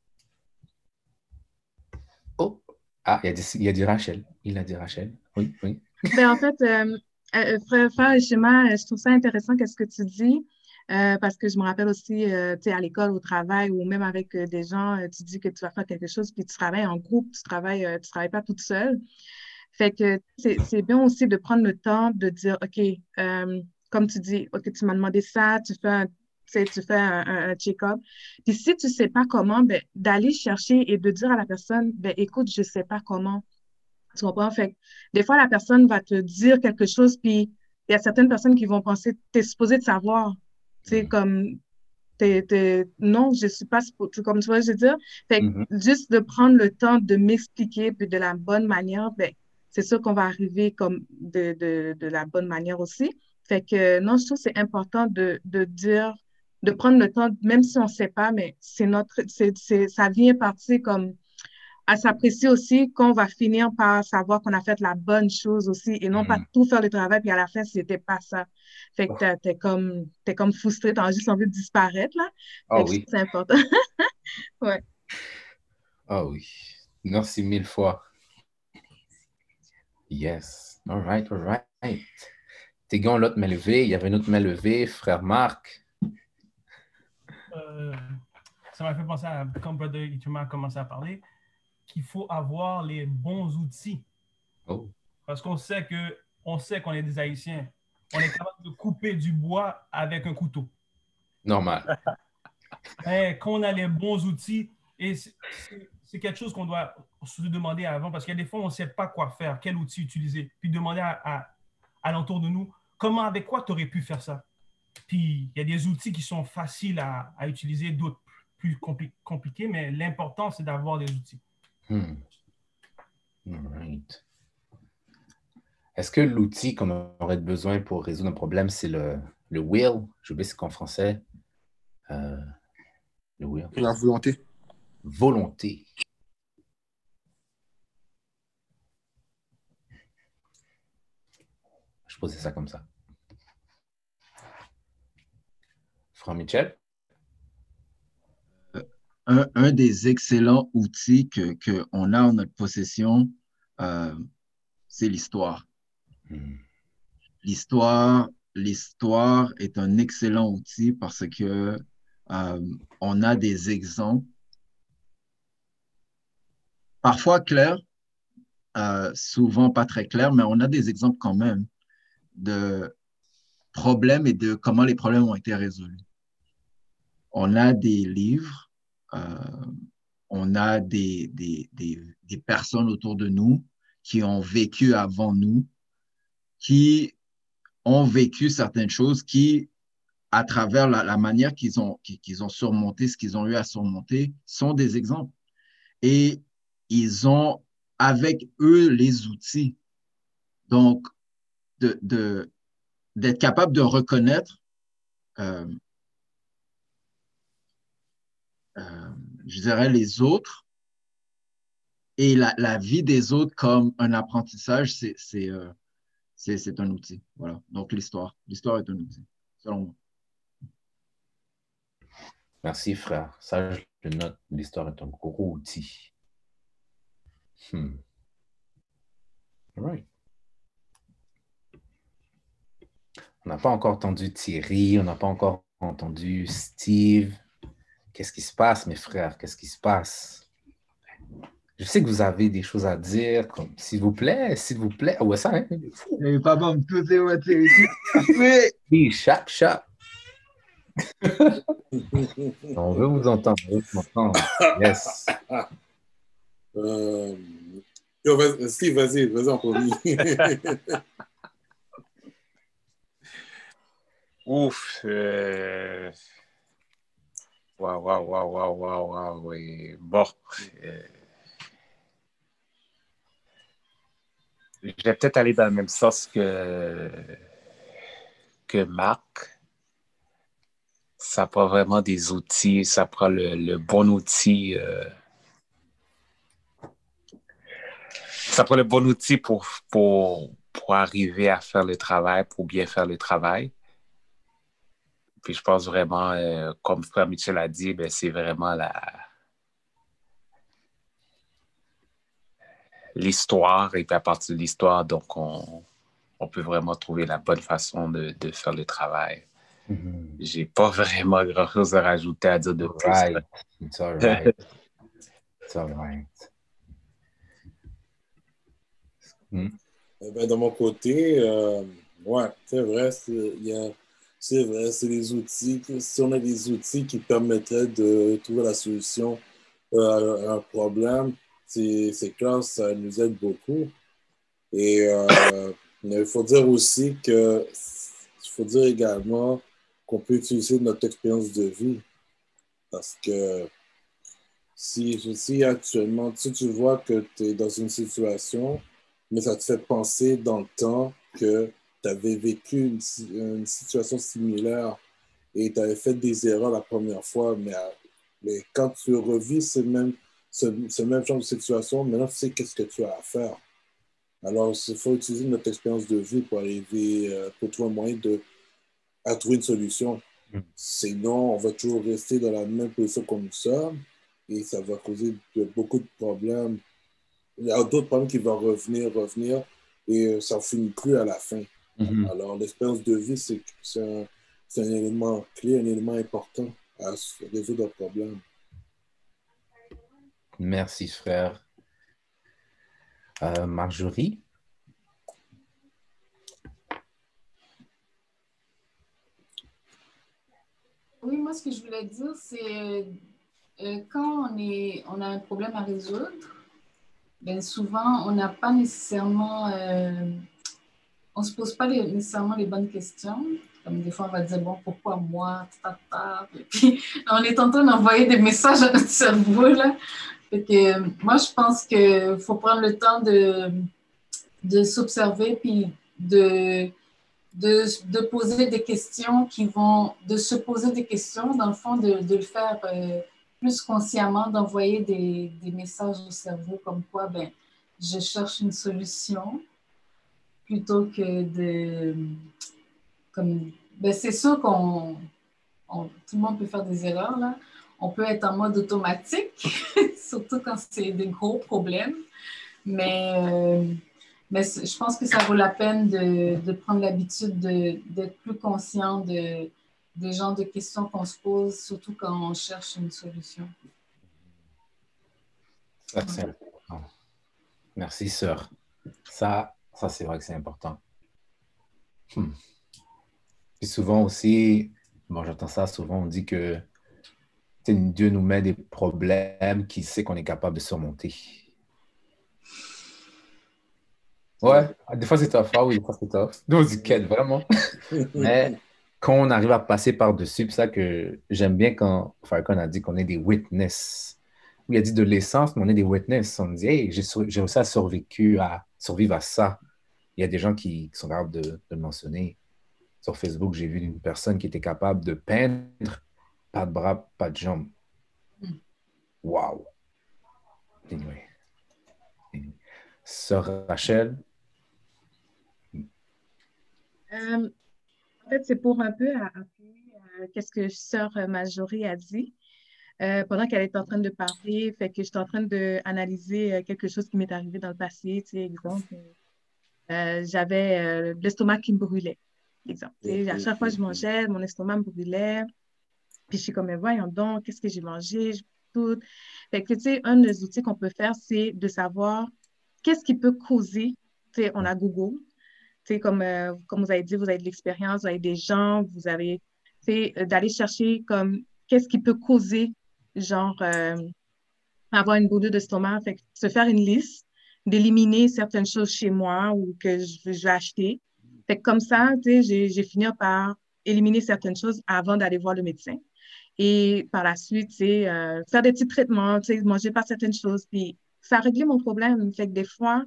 Speaker 1: Oh, ah, il y, il y a dit Rachel. Il a dit Rachel. Oui, oui.
Speaker 8: Ben, en fait, euh, euh, Schéma, je trouve ça intéressant qu'est-ce que tu dis. Euh, parce que je me rappelle aussi, euh, tu sais, à l'école, au travail, ou même avec euh, des gens, tu dis que tu vas faire quelque chose, puis tu travailles en groupe, tu travailles, tu travailles pas toute seule. Fait que c'est bien aussi de prendre le temps de dire, OK, comme tu dis, OK, tu m'as demandé ça, tu fais un, tu fais un, check-up. Puis si tu sais pas comment, ben, d'aller chercher et de dire à la personne, ben, écoute, je sais pas comment. Tu comprends? Fait que des fois, la personne va te dire quelque chose, puis il y a certaines personnes qui vont penser, tu es supposé de savoir. C'est mm. comme, non, je suis pas, comme tu vois, je veux dire? Fait mm-hmm. juste de prendre le temps de m'expliquer, puis de la bonne manière, ben, c'est sûr qu'on va arriver comme de, de, de, la bonne manière aussi. Fait que, non, je trouve que c'est important de, de dire, de prendre le temps, même si on ne sait pas, mais c'est notre, c'est, ça vient partir comme, à s'apprécier aussi qu'on va finir par savoir qu'on a fait la bonne chose aussi et non pas mm-hmm. tout faire le travail puis à la fin c'était pas ça. Fait que t'es comme t'es comme frustré, t'as juste envie de disparaître là.
Speaker 1: Ah oui.
Speaker 8: C'est important. ouais.
Speaker 1: Ah oui. Merci mille fois. Yes. All right, all right. T'es gars, l'autre main levée. Il y avait une autre main levée, frère Marc.
Speaker 9: Euh, ça m'a fait penser à quand Brother Ituma a commencé à parler qu'il faut avoir les bons outils.
Speaker 1: Oh.
Speaker 9: Parce qu'on sait que on sait qu'on est des Haïtiens. On est capable de couper du bois avec un couteau.
Speaker 1: Normal.
Speaker 9: Mais quand on a les bons outils, et c'est quelque chose qu'on doit se demander avant, parce qu'il y a des fois, on ne sait pas quoi faire, quel outil utiliser, puis demander à, à, l'entour de nous, comment, avec quoi tu aurais pu faire ça? Puis il y a des outils qui sont faciles à, à utiliser, d'autres plus compliqués, mais l'important, c'est d'avoir des outils.
Speaker 1: Hmm. right. Est-ce que l'outil qu'on aurait besoin pour résoudre un problème, c'est le, le will? Je sais ce qu'en français. Euh, le will.
Speaker 6: La volonté.
Speaker 1: Volonté. Je posais ça comme ça. Franck Michel?
Speaker 2: Un, des excellents outils qu'on que a en notre possession, euh, c'est l'histoire. Hmm. L'histoire, l'histoire est un excellent outil parce que euh, on a des exemples, parfois clairs, euh, souvent pas très claires, mais on a des exemples quand même de problèmes et de comment les problèmes ont été résolus. On a des livres, on a des, des, des, personnes autour de nous qui ont vécu avant nous, qui ont vécu certaines choses qui, à travers la, manière qu'ils ont, qu'ils ont surmonté ce qu'ils ont eu à surmonter, sont des exemples. Et ils ont avec eux les outils. Donc, de, de, d'être capable de reconnaître, euh, euh, je dirais, les autres et la, vie des autres comme un apprentissage, euh, c'est un outil. Voilà. Donc, l'histoire. L'histoire est un outil, selon moi.
Speaker 1: Merci, frère. Ça, je le note. L'histoire est un gros outil. Hmm. All right. On n'a pas encore entendu Thierry, on n'a pas encore entendu Steve. Qu'est-ce qui se passe, mes frères? Qu'est-ce qui se passe? Je sais que vous avez des choses à dire, comme s'il vous plaît, s'il vous plaît. Ouais, ça, hein?
Speaker 2: Papa, me ouais, Thierry.
Speaker 1: Oui, chap, chap. on veut vous entendre, on veut vous entendre. Yes.
Speaker 10: Euh, yo, vas Steve, vas-y, vas-y en premier.
Speaker 11: Ouf. Euh... Waouh, waouh, waouh, waouh, waouh, waouh, oui. Bon. Euh... Je vais peut-être aller dans le même sens que, que Marc. Ça prend vraiment des outils, ça prend le, le bon outil. Euh... ça prend le bon outil pour, pour, pour arriver à faire le travail, pour bien faire le travail. Puis je pense vraiment, euh, comme frère Michel a dit, ben, c'est vraiment la l'histoire. Et puis à partir de l'histoire, donc on, on, peut vraiment trouver la bonne façon de, de faire le travail. Mm -hmm. J'ai pas vraiment grand-chose à rajouter à dire de plus.
Speaker 1: Right. It's all right. It's all right.
Speaker 10: Mm. Eh ben, de mon côté, euh, ouais, c'est vrai, c'est vrai, c'est des outils. Si on a des outils qui permettraient de trouver la solution euh, à un problème, c'est clair, ça nous aide beaucoup. Et euh, il faut dire aussi que, faut dire également qu'on peut utiliser notre expérience de vie. Parce que si, si actuellement, si tu vois que tu es dans une situation mais ça te fait penser dans le temps que tu avais vécu une, une, situation similaire et tu avais fait des erreurs la première fois, mais, mais quand tu revis ce même, ce, ce, même genre de situation, maintenant tu sais qu'est-ce que tu as à faire. Alors, il faut utiliser notre expérience de vie pour arriver, euh, pour trouver un moyen de, à trouver une solution. Mm. Sinon, on va toujours rester dans la même position comme nous sommes et ça va causer de, beaucoup de problèmes il y a d'autres problèmes qui vont revenir, revenir, et ça ne finit plus à la fin. Mm -hmm. Alors, l'expérience de vie, c'est un, un, élément clé, un élément important à résoudre un problème.
Speaker 1: Merci, frère. Euh, Marjorie?
Speaker 5: Oui, moi, ce que je voulais dire, c'est euh, quand on, est, on a un problème à résoudre, ben souvent, on n'a pas nécessairement, euh, on se pose pas nécessairement les bonnes questions. Comme des fois, on va dire, bon, pourquoi moi? Et puis, on est en train d'envoyer des messages à notre cerveau. Là. Fait que, moi, je pense qu'il faut prendre le temps de, de s'observer puis de, de, de, poser des questions qui vont, de se poser des questions, dans le fond, de, de le faire. Euh, plus consciemment d'envoyer des, des, messages au cerveau comme quoi ben, je cherche une solution plutôt que de... Comme, ben c'est sûr qu'on... tout le monde peut faire des erreurs, là. On peut être en mode automatique, surtout quand c'est des gros problèmes. Mais, euh, mais je pense que ça vaut la peine de, de prendre l'habitude d'être plus conscient de, des genres de questions qu'on se pose, surtout quand on cherche une solution.
Speaker 1: Ça, important. Merci, sœur. Ça, ça c'est vrai que c'est important. Hmm. Puis souvent aussi, bon, j'entends ça souvent, on dit que Dieu nous met des problèmes qu'il sait qu'on est capable de surmonter. Ouais, des fois c'est tough, ah oui, des fois c'est tough. Nous, on dit quête, vraiment. Mais quand on arrive à passer par-dessus, c'est ça que j'aime bien quand Falcon a dit qu'on est des witness. Oui, il a dit de l'essence, mais on est des witness. On dit, hey, j'ai réussi à, survécu, à survivre à ça. Il y a des gens qui, qui sont capables de, de le mentionner. Sur Facebook, j'ai vu une personne qui était capable de peindre, pas de bras, pas de jambes. Wow. Anyway. Sœur Rachel,
Speaker 8: Euh, en fait, c'est pour un peu appuyer euh, qu'est-ce que sœur Marjorie a dit. Euh, pendant qu'elle était en train de parler, fait que j'étais en train d'analyser euh, quelque chose qui m'est arrivé dans le passé. Tu sais, exemple, euh, j'avais euh, l'estomac qui me brûlait. Exemple, à chaque fois que je mangeais, mon estomac me brûlait. Puis je suis comme, mais voyons donc, qu'est-ce que j'ai mangé? Tout. Fait que, tu sais, un des outils qu'on peut faire, c'est de savoir qu'est-ce qui peut causer. Tu sais, on a Google. Tu sais, comme, euh, comme vous avez dit, vous avez de l'expérience, vous avez des gens, vous avez, tu sais, d'aller chercher comme qu'est-ce qui peut causer, genre, avoir une brûlure d'estomac. Fait que se faire une liste, d'éliminer certaines choses chez moi ou que je, je vais acheter. Fait que comme ça, tu sais, j'ai, fini par éliminer certaines choses avant d'aller voir le médecin. Et par la suite, tu sais, euh, faire des petits traitements, tu sais, manger pas certaines choses, puis ça a réglé mon problème. Fait que des fois,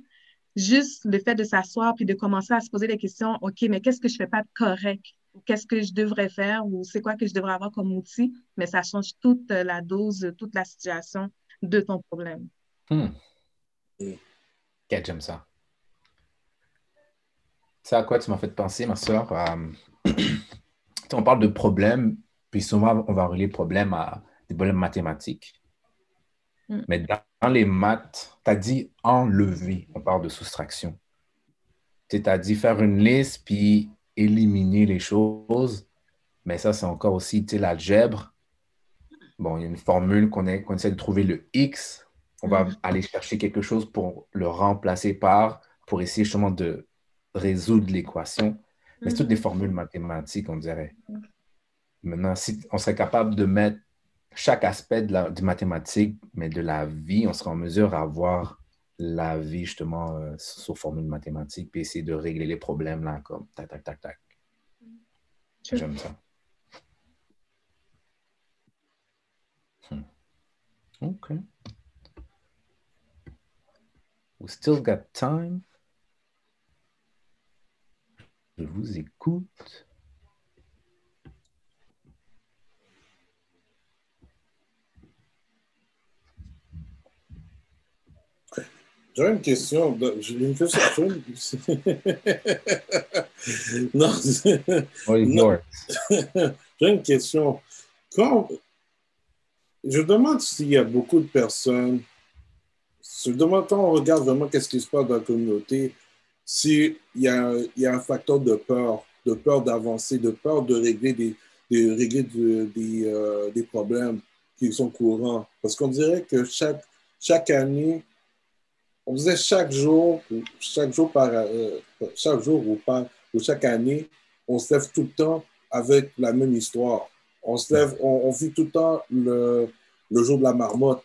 Speaker 8: juste le fait de s'asseoir puis de commencer à se poser des questions, OK, mais qu'est-ce que je fais pas de correct? Ou Qu'est-ce que je devrais faire? Ou c'est quoi que je devrais avoir comme outil? Mais ça change toute la dose, toute la situation de ton problème.
Speaker 1: Hmm. Ok, j'aime ça. C'est à quoi tu m'as fait penser, ma soeur? Euh, on parle de problèmes, puis souvent on va relier problèmes à des problèmes mathématiques.
Speaker 8: Mm.
Speaker 1: Mais dans, les maths, tu as dit enlever, on parle de soustraction. Tu as dit faire une liste puis éliminer les choses. Mais ça, c'est encore aussi l'algèbre. Bon, il y a une formule qu'on essaie de trouver le X. On va
Speaker 8: Mhm.
Speaker 1: aller chercher quelque chose pour le remplacer par, pour essayer justement de résoudre l'équation. Mais c'est toutes des formules mathématiques, on dirait. Maintenant, si on serait capable de mettre chaque aspect de la, du mathématique, mais de la vie, on serait en mesure à avoir la vie justement euh, sous formules mathématiques, puis essayer de régler les problèmes là, comme tac, tac, tac, tac. J'aime ça. Hmm. OK. We still got time. Je vous écoute.
Speaker 10: J'aurais une question. J'ai une question. non,
Speaker 1: Oh,
Speaker 10: Non. j'ai une question. Quand je demande s'il y a beaucoup de personnes, je demande quand on regarde vraiment qu'est-ce qui se passe dans la communauté, s'il y a, y a un facteur de peur, de peur d'avancer, de peur de régler des, de régler de- des, euh, des problèmes qui sont courants. Parce qu'on dirait que chaque, chaque année, on disait chaque jour, ou chaque jour par, euh, chaque jour ou, ou chaque année, on se lève tout le temps avec la même histoire. On se lève, on, vit tout le temps le, le jour de la marmotte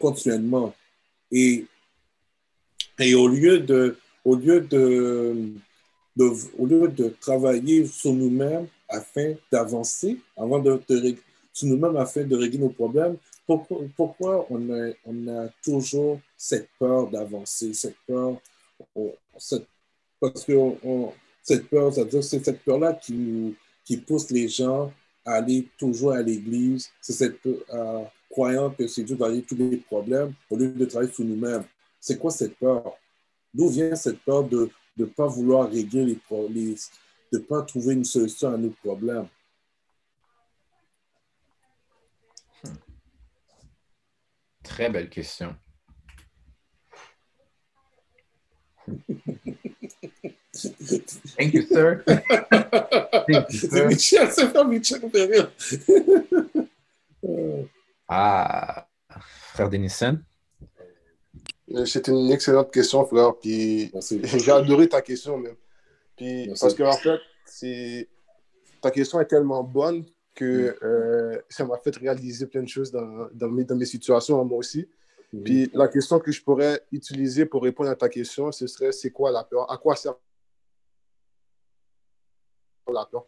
Speaker 10: continuellement. Et, et au lieu de, au lieu de, au lieu de travailler sur nous-mêmes afin d'avancer, avant de, de sur nous-mêmes afin de régler nos problèmes, pourquoi, pourquoi on, a, on a toujours cette peur d'avancer, cette peur, parce que cette peur, c'est cette peur-là qui, nous- qui pousse les gens à aller toujours à l'église, c'est cette peur, croyant que c'est Dieu va régler tous les problèmes au lieu de travailler sur nous-mêmes. C'est quoi cette peur? D'où vient cette peur de ne pas vouloir régler les problèmes, de ne pas trouver une solution à nos problèmes?
Speaker 1: Très belle question. Thank you, sir. Thank you,
Speaker 10: C'est
Speaker 1: sir.
Speaker 10: Michel, c'est pas Michel,
Speaker 1: Ah, frère Denison.
Speaker 6: Euh, C'est une excellente question, frère. Puis j'ai adoré ta question même. Puis, parce que en fait, c'est ta question est tellement bonne que euh, ça m'a fait réaliser plein de choses dans, dans, mes, dans mes situations, moi aussi. Puis la question que je pourrais utiliser pour répondre à ta question, ce serait c'est quoi la peur? À quoi sert la peur?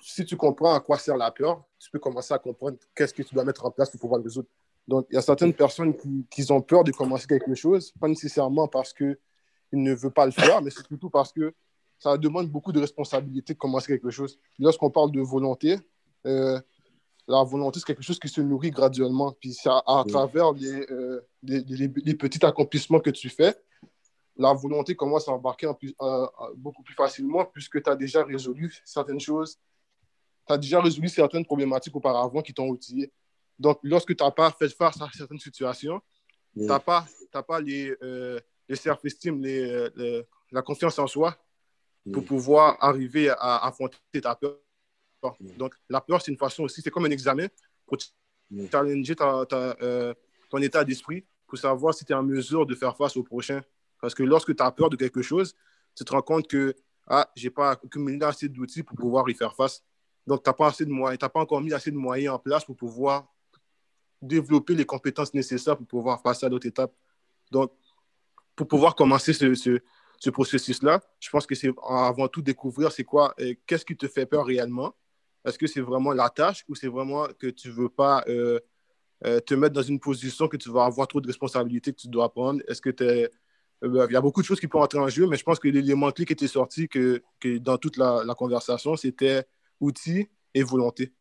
Speaker 6: Si tu comprends à quoi sert la peur, tu peux commencer à comprendre qu'est-ce que tu dois mettre en place pour pouvoir le résoudre. Donc, il y a certaines personnes qui, qui ont peur de commencer quelque chose, pas nécessairement parce qu'ils ne veulent pas le faire, mais c'est plutôt parce que ça demande beaucoup de responsabilité de commencer quelque chose. Lorsqu'on parle de volonté, euh, la volonté, c'est quelque chose qui se nourrit graduellement. Puis c'est à, à travers les, euh, les, les- les petits accomplissements que tu fais, la volonté commence à embarquer en plus- euh, euh, beaucoup plus facilement puisque tu as déjà résolu certaines choses. Tu as déjà résolu certaines problématiques auparavant qui t'ont outillé. Donc, lorsque tu n'as pas fait face à certaines situations, tu n'as pas, pas les, euh, le self-esteem, les, le- la confiance en soi pour pouvoir arriver à affronter ta peur. Donc, la peur, c'est une façon aussi, c'est comme un examen pour challenger ta- ta, euh, ton état d'esprit pour savoir si tu es en mesure de faire face au prochain. Parce que lorsque tu as peur de quelque chose, tu te rends compte que ah, je n'ai pas accumulé assez d'outils pour pouvoir y faire face. Donc, tu n'as pas, pas encore mis assez de moyens en place pour pouvoir développer les compétences nécessaires pour pouvoir passer à d'autres étapes. Donc, pour pouvoir commencer ce, ce- ce processus-là, je pense que c'est avant tout découvrir c'est quoi, euh, qu'est-ce qui te fait peur réellement. Est-ce que c'est vraiment la tâche ou c'est vraiment que tu ne veux pas euh, euh, te mettre dans une position que tu vas avoir trop de responsabilités que tu dois prendre? Est-ce que tu. Euh, Il y a beaucoup de choses qui peuvent entrer en jeu, mais je pense que l'élément clé qui était sorti que, que dans toute la, la conversation, c'était outils et volonté.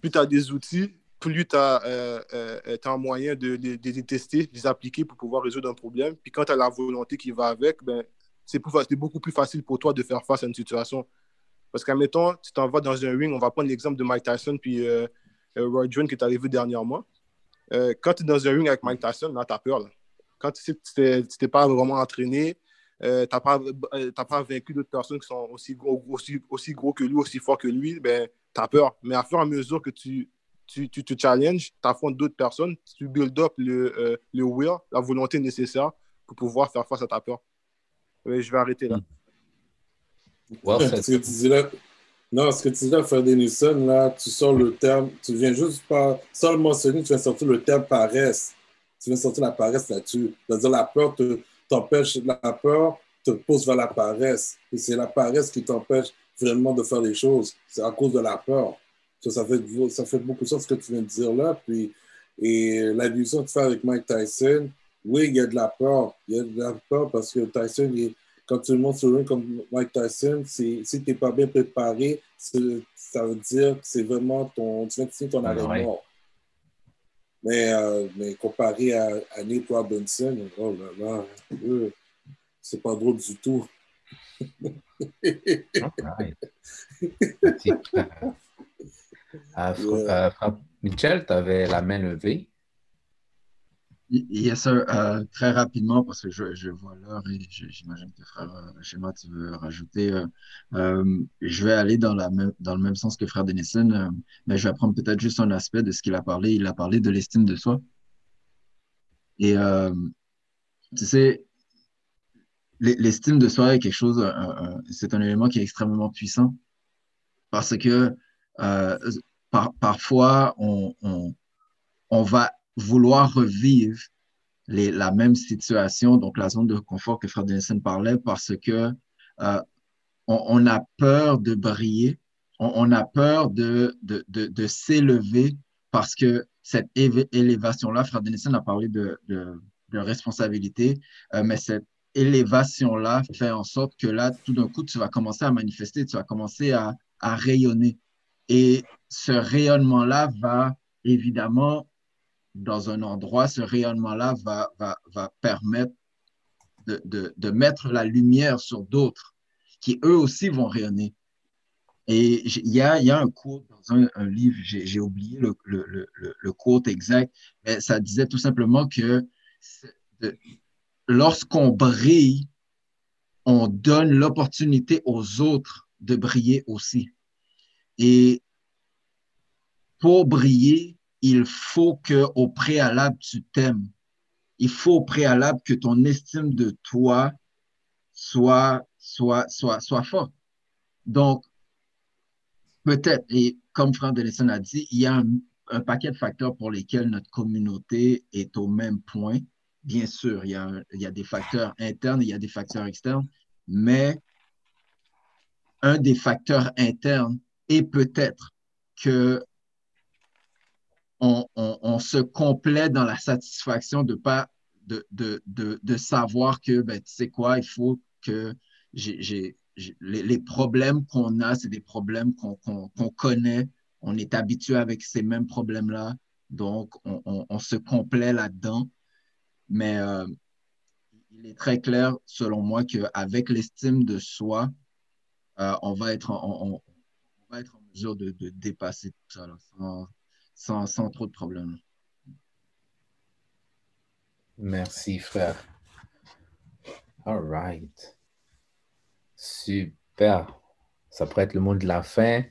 Speaker 6: Plus tu as des outils, plus tu as, un moyen de, de- de les tester, de les appliquer pour pouvoir résoudre un problème. Puis quand tu as la volonté qui va avec, ben, c'est beaucoup plus facile pour toi de faire face à une situation. Parce qu'admettons, tu t'en vas dans un ring, on va prendre l'exemple de Mike Tyson puis euh, euh, Roy Jones qui est arrivé dernièrement. Euh, quand tu es dans un ring avec Mike Tyson, là, tu as peur. là. Quand tu sais que tu t'es pas vraiment entraîné, euh, tu n'as pas, euh, t'as pas vaincu d'autres personnes qui sont aussi gros, aussi, aussi gros que lui, aussi forts que lui, ben, tu as peur. Mais à fur et à mesure que tu, tu, tu te challenges, tu affrontes d'autres personnes, tu build up le, euh, le will, la volonté nécessaire pour pouvoir faire face à ta peur. Oui, je vais arrêter là.
Speaker 10: Ce que tu dis là, non, ce que tu dis là, Fred Denison, là, tu sors le terme, tu viens juste pas, sans le mentionner, tu viens sortir le terme paresse. Tu viens sortir la paresse là-dessus. C'est-à-dire la peur te- t'empêche, la peur te pousse vers la paresse. Et c'est la paresse qui t'empêche vraiment de faire les choses. C'est à cause de la peur. Ça, ça, fait, ça fait beaucoup de sens ce que tu viens de dire là. Puis, et l'allusion que tu fais avec Mike Tyson, oui, il y a de la peur. Il y a de la peur parce que Tyson, il- quand tu montes sur ring comme Mike Tyson, si tu n'es pas bien préparé, ça veut dire que c'est vraiment ton, tu viens de signer ton arrêt
Speaker 1: Ouais.
Speaker 10: mort. Mais, euh, mais comparé à, à Nate Robinson, oh là là, euh, c'est pas drôle du tout.
Speaker 1: Euh, Franck Michel, tu avais la main levée.
Speaker 2: Yes, sir. Euh, très rapidement, parce que je, vois l'heure et j'imagine que frère Schéma, tu veux rajouter. euh, euh, je vais aller dans, la dans le même sens que frère Denison, mais je vais prendre peut-être juste un aspect de ce qu'il a parlé. Il a parlé de l'estime de soi. Et tu sais, l'e- l'estime de soi est quelque chose, c'est un élément qui est extrêmement puissant parce que par- parfois, on, on, on va vouloir revivre la même situation, donc la zone de confort que Fred Denison parlait, parce que euh, on, a peur de briller, on, a peur de, de, de, s'élever parce que cette élévation-là, Fred Denison a parlé de responsabilité, euh, mais cette élévation-là fait en sorte que là, tout d'un coup, tu vas commencer à manifester, tu vas commencer à, à rayonner. Et ce rayonnement-là va évidemment dans un endroit, ce rayonnement-là va, va, va permettre de, de, de mettre la lumière sur d'autres qui eux aussi vont rayonner. Et il y a, y a un quote dans un, un livre, j'ai oublié le, le, le, le- quote exact, mais ça disait tout simplement que lorsqu'on brille, on donne l'opportunité aux autres de briller aussi. Et pour briller, il faut que au préalable, tu t'aimes. il faut au préalable que ton estime de toi soit, soit, soit, soit forte. Donc, peut-être, et comme Franck Denison a dit, il y a un, un, paquet de facteurs pour lesquels notre communauté est au même point. Bien sûr, il y a, il y a des facteurs internes, il y a des facteurs externes, mais un des facteurs internes est peut-être que on, se complète dans la satisfaction de pas de, de, de, de savoir que ben, tu sais quoi, il faut que les, les, problèmes qu'on a, c'est des problèmes qu'on qu connaît. On est habitué avec ces mêmes problèmes-là. Donc, on, on, se complaît là-dedans. Mais euh, il est très clair, selon moi, qu'avec l'estime de soi, euh, on, va être en, on, va être en mesure de, dépasser tout ça sans, sans, trop de problèmes.
Speaker 1: Merci, frère. All right. Super. Ça pourrait être le mot de la fin.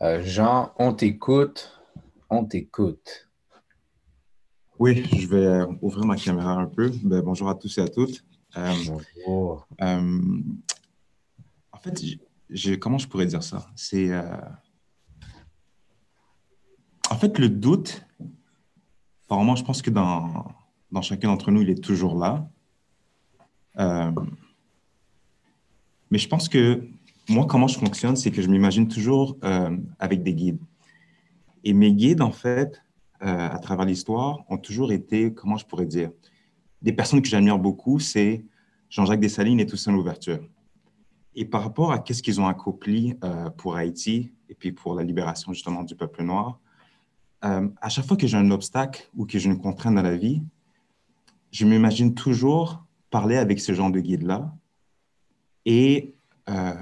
Speaker 1: Euh, Jean, on t'écoute. On t'écoute.
Speaker 12: Oui, je vais euh, ouvrir ma caméra un peu. Ben, bonjour à tous et à toutes. Euh, bonjour. Euh, en fait, je, comment je pourrais dire ça? C'est. En fait, le doute, apparemment, je pense que dans, dans chacun d'entre nous, il est toujours là. Euh, mais je pense que moi, comment je fonctionne, c'est que je m'imagine toujours euh, avec des guides. Et mes guides, en fait, euh, à travers l'histoire, ont toujours été, comment je pourrais dire, des personnes que j'admire beaucoup, c'est Jean-Jacques Dessalines et Toussaint Louverture. Et par rapport à qu'est-ce qu'ils ont accompli pour Haïti et puis pour la libération justement du peuple noir, euh, à chaque fois que j'ai un obstacle ou que j'ai une contrainte dans la vie, je m'imagine toujours parler avec ce genre de guide-là et, euh,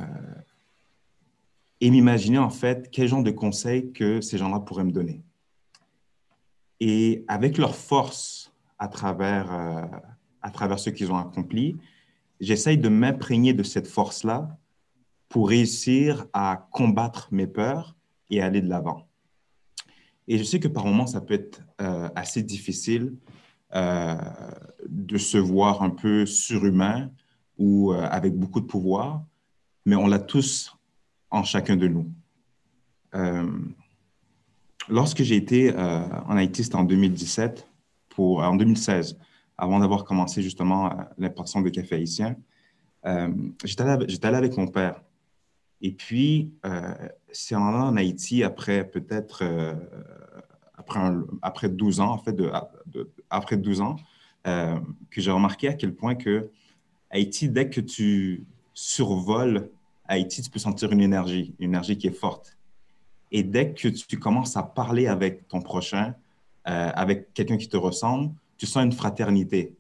Speaker 12: et m'imaginer en fait quel genre de conseils que ces gens-là pourraient me donner. Et avec leur force à travers, euh, à travers ce qu'ils ont accompli, j'essaye de m'imprégner de cette force-là pour réussir à combattre mes peurs et aller de l'avant. Et je sais que par moments, ça peut être euh, assez difficile euh, de se voir un peu surhumain ou euh, avec beaucoup de pouvoir, mais on l'a tous en chacun de nous. Lorsque j'ai été en Haïti, en 2017, pour, en 2016, avant d'avoir commencé justement l'importation de café haïtien, j'étais allé, allé, avec mon père. Et puis, c'est en allant en Haïti après peut-être après, un, après 12 ans, en fait, après 12 ans, euh, que j'ai remarqué à quel point que Haïti, dès que tu survoles Haïti, tu peux sentir une énergie, une énergie qui est forte. Et dès que tu commences à parler avec ton prochain, euh, avec quelqu'un qui te ressemble, tu sens une fraternité.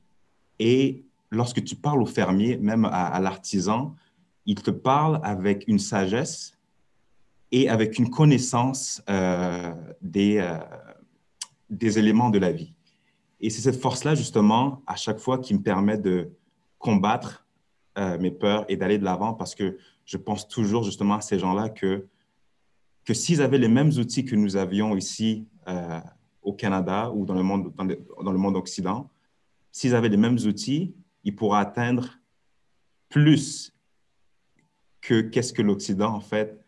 Speaker 12: Et lorsque tu parles au fermier, même à l'artisan, il te parle avec une sagesse et avec une connaissance euh, des, euh, des éléments de la vie. Et c'est cette force-là, justement, à chaque fois qui me permet de combattre euh, mes peurs et d'aller de l'avant parce que je pense toujours, justement, à ces gens-là que, que s'ils avaient les mêmes outils que nous avions ici au Canada ou dans le monde, dans, le, dans le monde occident, s'ils avaient les mêmes outils, ils pourraient atteindre plus que qu'est-ce que l'Occident, en fait,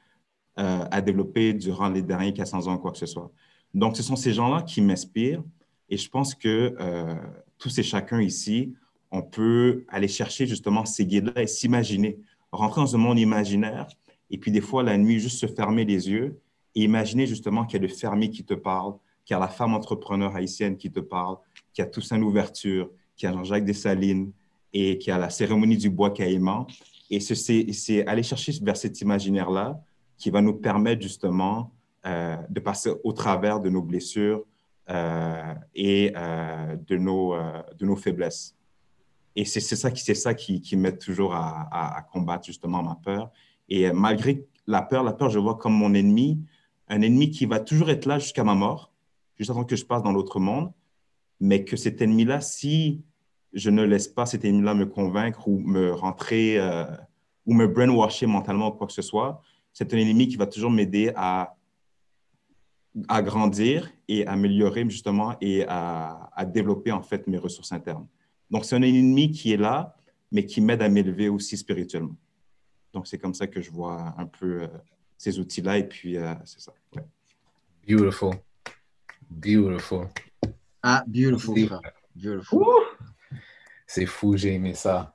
Speaker 12: euh, a développé durant les derniers 400 ans, quoi que ce soit. Donc, ce sont ces gens-là qui m'inspirent et je pense que euh, tous et chacun ici, on peut aller chercher justement ces guides-là et s'imaginer, rentrer dans un monde imaginaire et puis des fois, la nuit, juste se fermer les yeux et imaginer justement qu'il y a le fermier qui te parle, qu'il y a la femme entrepreneur haïtienne qui te parle, qu'il y a Toussaint Louverture, qu'il y a Jean-Jacques Dessalines et qu'il y a la cérémonie du bois caïman. Et c'est aller chercher vers cet imaginaire-là qui va nous permettre justement euh, de passer au travers de nos blessures euh, et euh, de, nos, de nos faiblesses. Et c'est ça, qui, ça qui, qui m'aide toujours à, à, combattre justement ma peur. Et malgré la peur, la peur, je vois comme mon ennemi, un ennemi qui va toujours être là jusqu'à ma mort, juste avant que je passe dans l'autre monde, mais que cet ennemi-là, si je ne laisse pas cet ennemi-là me convaincre ou me rentrer ou me brainwasher mentalement ou quoi que ce soit, c'est un ennemi qui va toujours m'aider à à grandir et améliorer justement et à, à, développer en fait mes ressources internes. Donc, c'est un ennemi qui est là, mais qui m'aide à m'élever aussi spirituellement. Donc, c'est comme ça que je vois un peu euh, ces outils-là. Et puis, euh, c'est ça. Ouais.
Speaker 1: Beautiful. Beautiful.
Speaker 2: Ah, beautiful. Beautiful.
Speaker 1: C'est fou, j'ai aimé ça.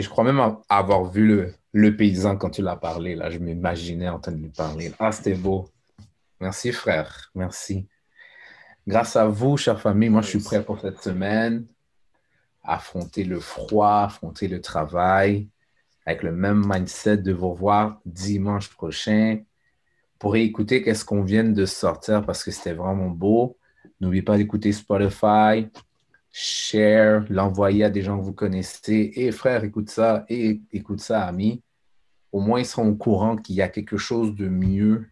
Speaker 1: Et je crois même avoir vu le, le paysan quand tu l'as parlé. Là, je m'imaginais en train de lui parler. Ah, c'était beau. Merci, frère. Merci. Grâce à vous, chère famille, moi, je suis prêt pour cette semaine. Affronter le froid, affronter le travail, avec le même mindset de vous revoir dimanche prochain pour écouter qu'est-ce qu'on vient de sortir parce que c'était vraiment beau. N'oubliez pas d'écouter Spotify, share, l'envoyer à des gens que vous connaissez. Et frère, écoute ça, et écoute ça, ami. Au moins, ils seront au courant qu'il y a quelque chose de mieux,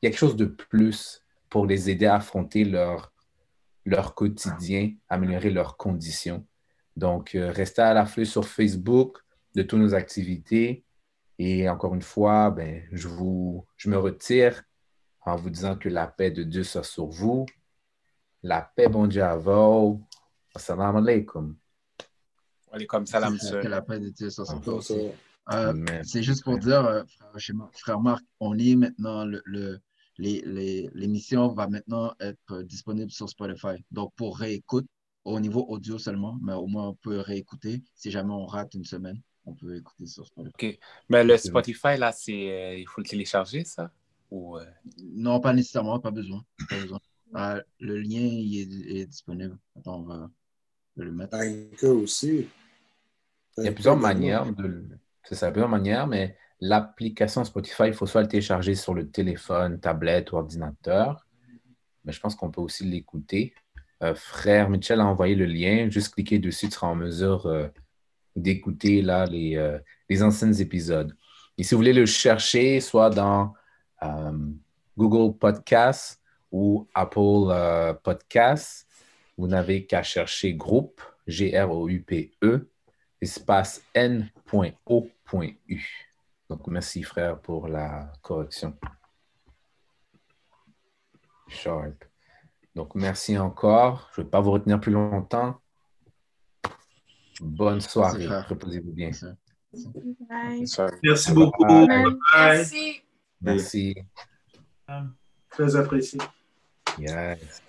Speaker 1: quelque chose de plus pour les aider à affronter leur, leur quotidien, améliorer leurs conditions. Donc, euh, restez à l'afflux sur Facebook de toutes nos activités. Et encore une fois, ben, je, vous, je me retire en vous disant que la paix de Dieu soit sur vous. La paix, bon Dieu, à vous. Assalamu alaikum.
Speaker 11: Alaikum salam.
Speaker 2: Que la paix de Dieu soit sur toi
Speaker 10: Ça,
Speaker 2: aussi. Euh, c'est juste pour dire, euh, frère, frère Marc, on lit maintenant le, le- les- les- l'émission va maintenant être disponible sur Spotify. Donc pour réécoute, au niveau audio seulement, mais au moins on peut réécouter. Si jamais on rate une semaine, on peut écouter sur Spotify.
Speaker 11: OK. Mais le. Spotify, là, c'est, euh, il faut le télécharger, ça? Ou, euh,
Speaker 2: Non, pas nécessairement, pas besoin. Pas besoin. Euh, le lien il est, il est disponible. Attends, on va le mettre.
Speaker 10: Anchor aussi.
Speaker 1: Il y a plusieurs manières de le- c'est ça, plusieurs manières, mais l'application Spotify, il faut soit le télécharger sur le téléphone, tablette ou ordinateur. Mais je pense qu'on peut aussi l'écouter. Euh, frère Mitchell a envoyé le lien. Juste cliquer dessus, tu seras en mesure euh, d'écouter là les, euh, les anciens épisodes. Et si vous voulez le chercher, soit dans euh, Google Podcasts ou Apple euh, Podcasts, vous n'avez qu'à chercher groupe, G-R-O-U-P-E, espace n.o.u. Donc, merci, frère, pour la correction. Sharp. Donc, merci encore. Je ne vais pas vous retenir plus longtemps. Bonne soirée. Reposez-vous bien.
Speaker 8: Bye.
Speaker 4: Merci beaucoup.
Speaker 1: Bye.
Speaker 4: Bye.
Speaker 5: Merci.
Speaker 1: Merci.
Speaker 4: Très apprécié.
Speaker 1: Yes.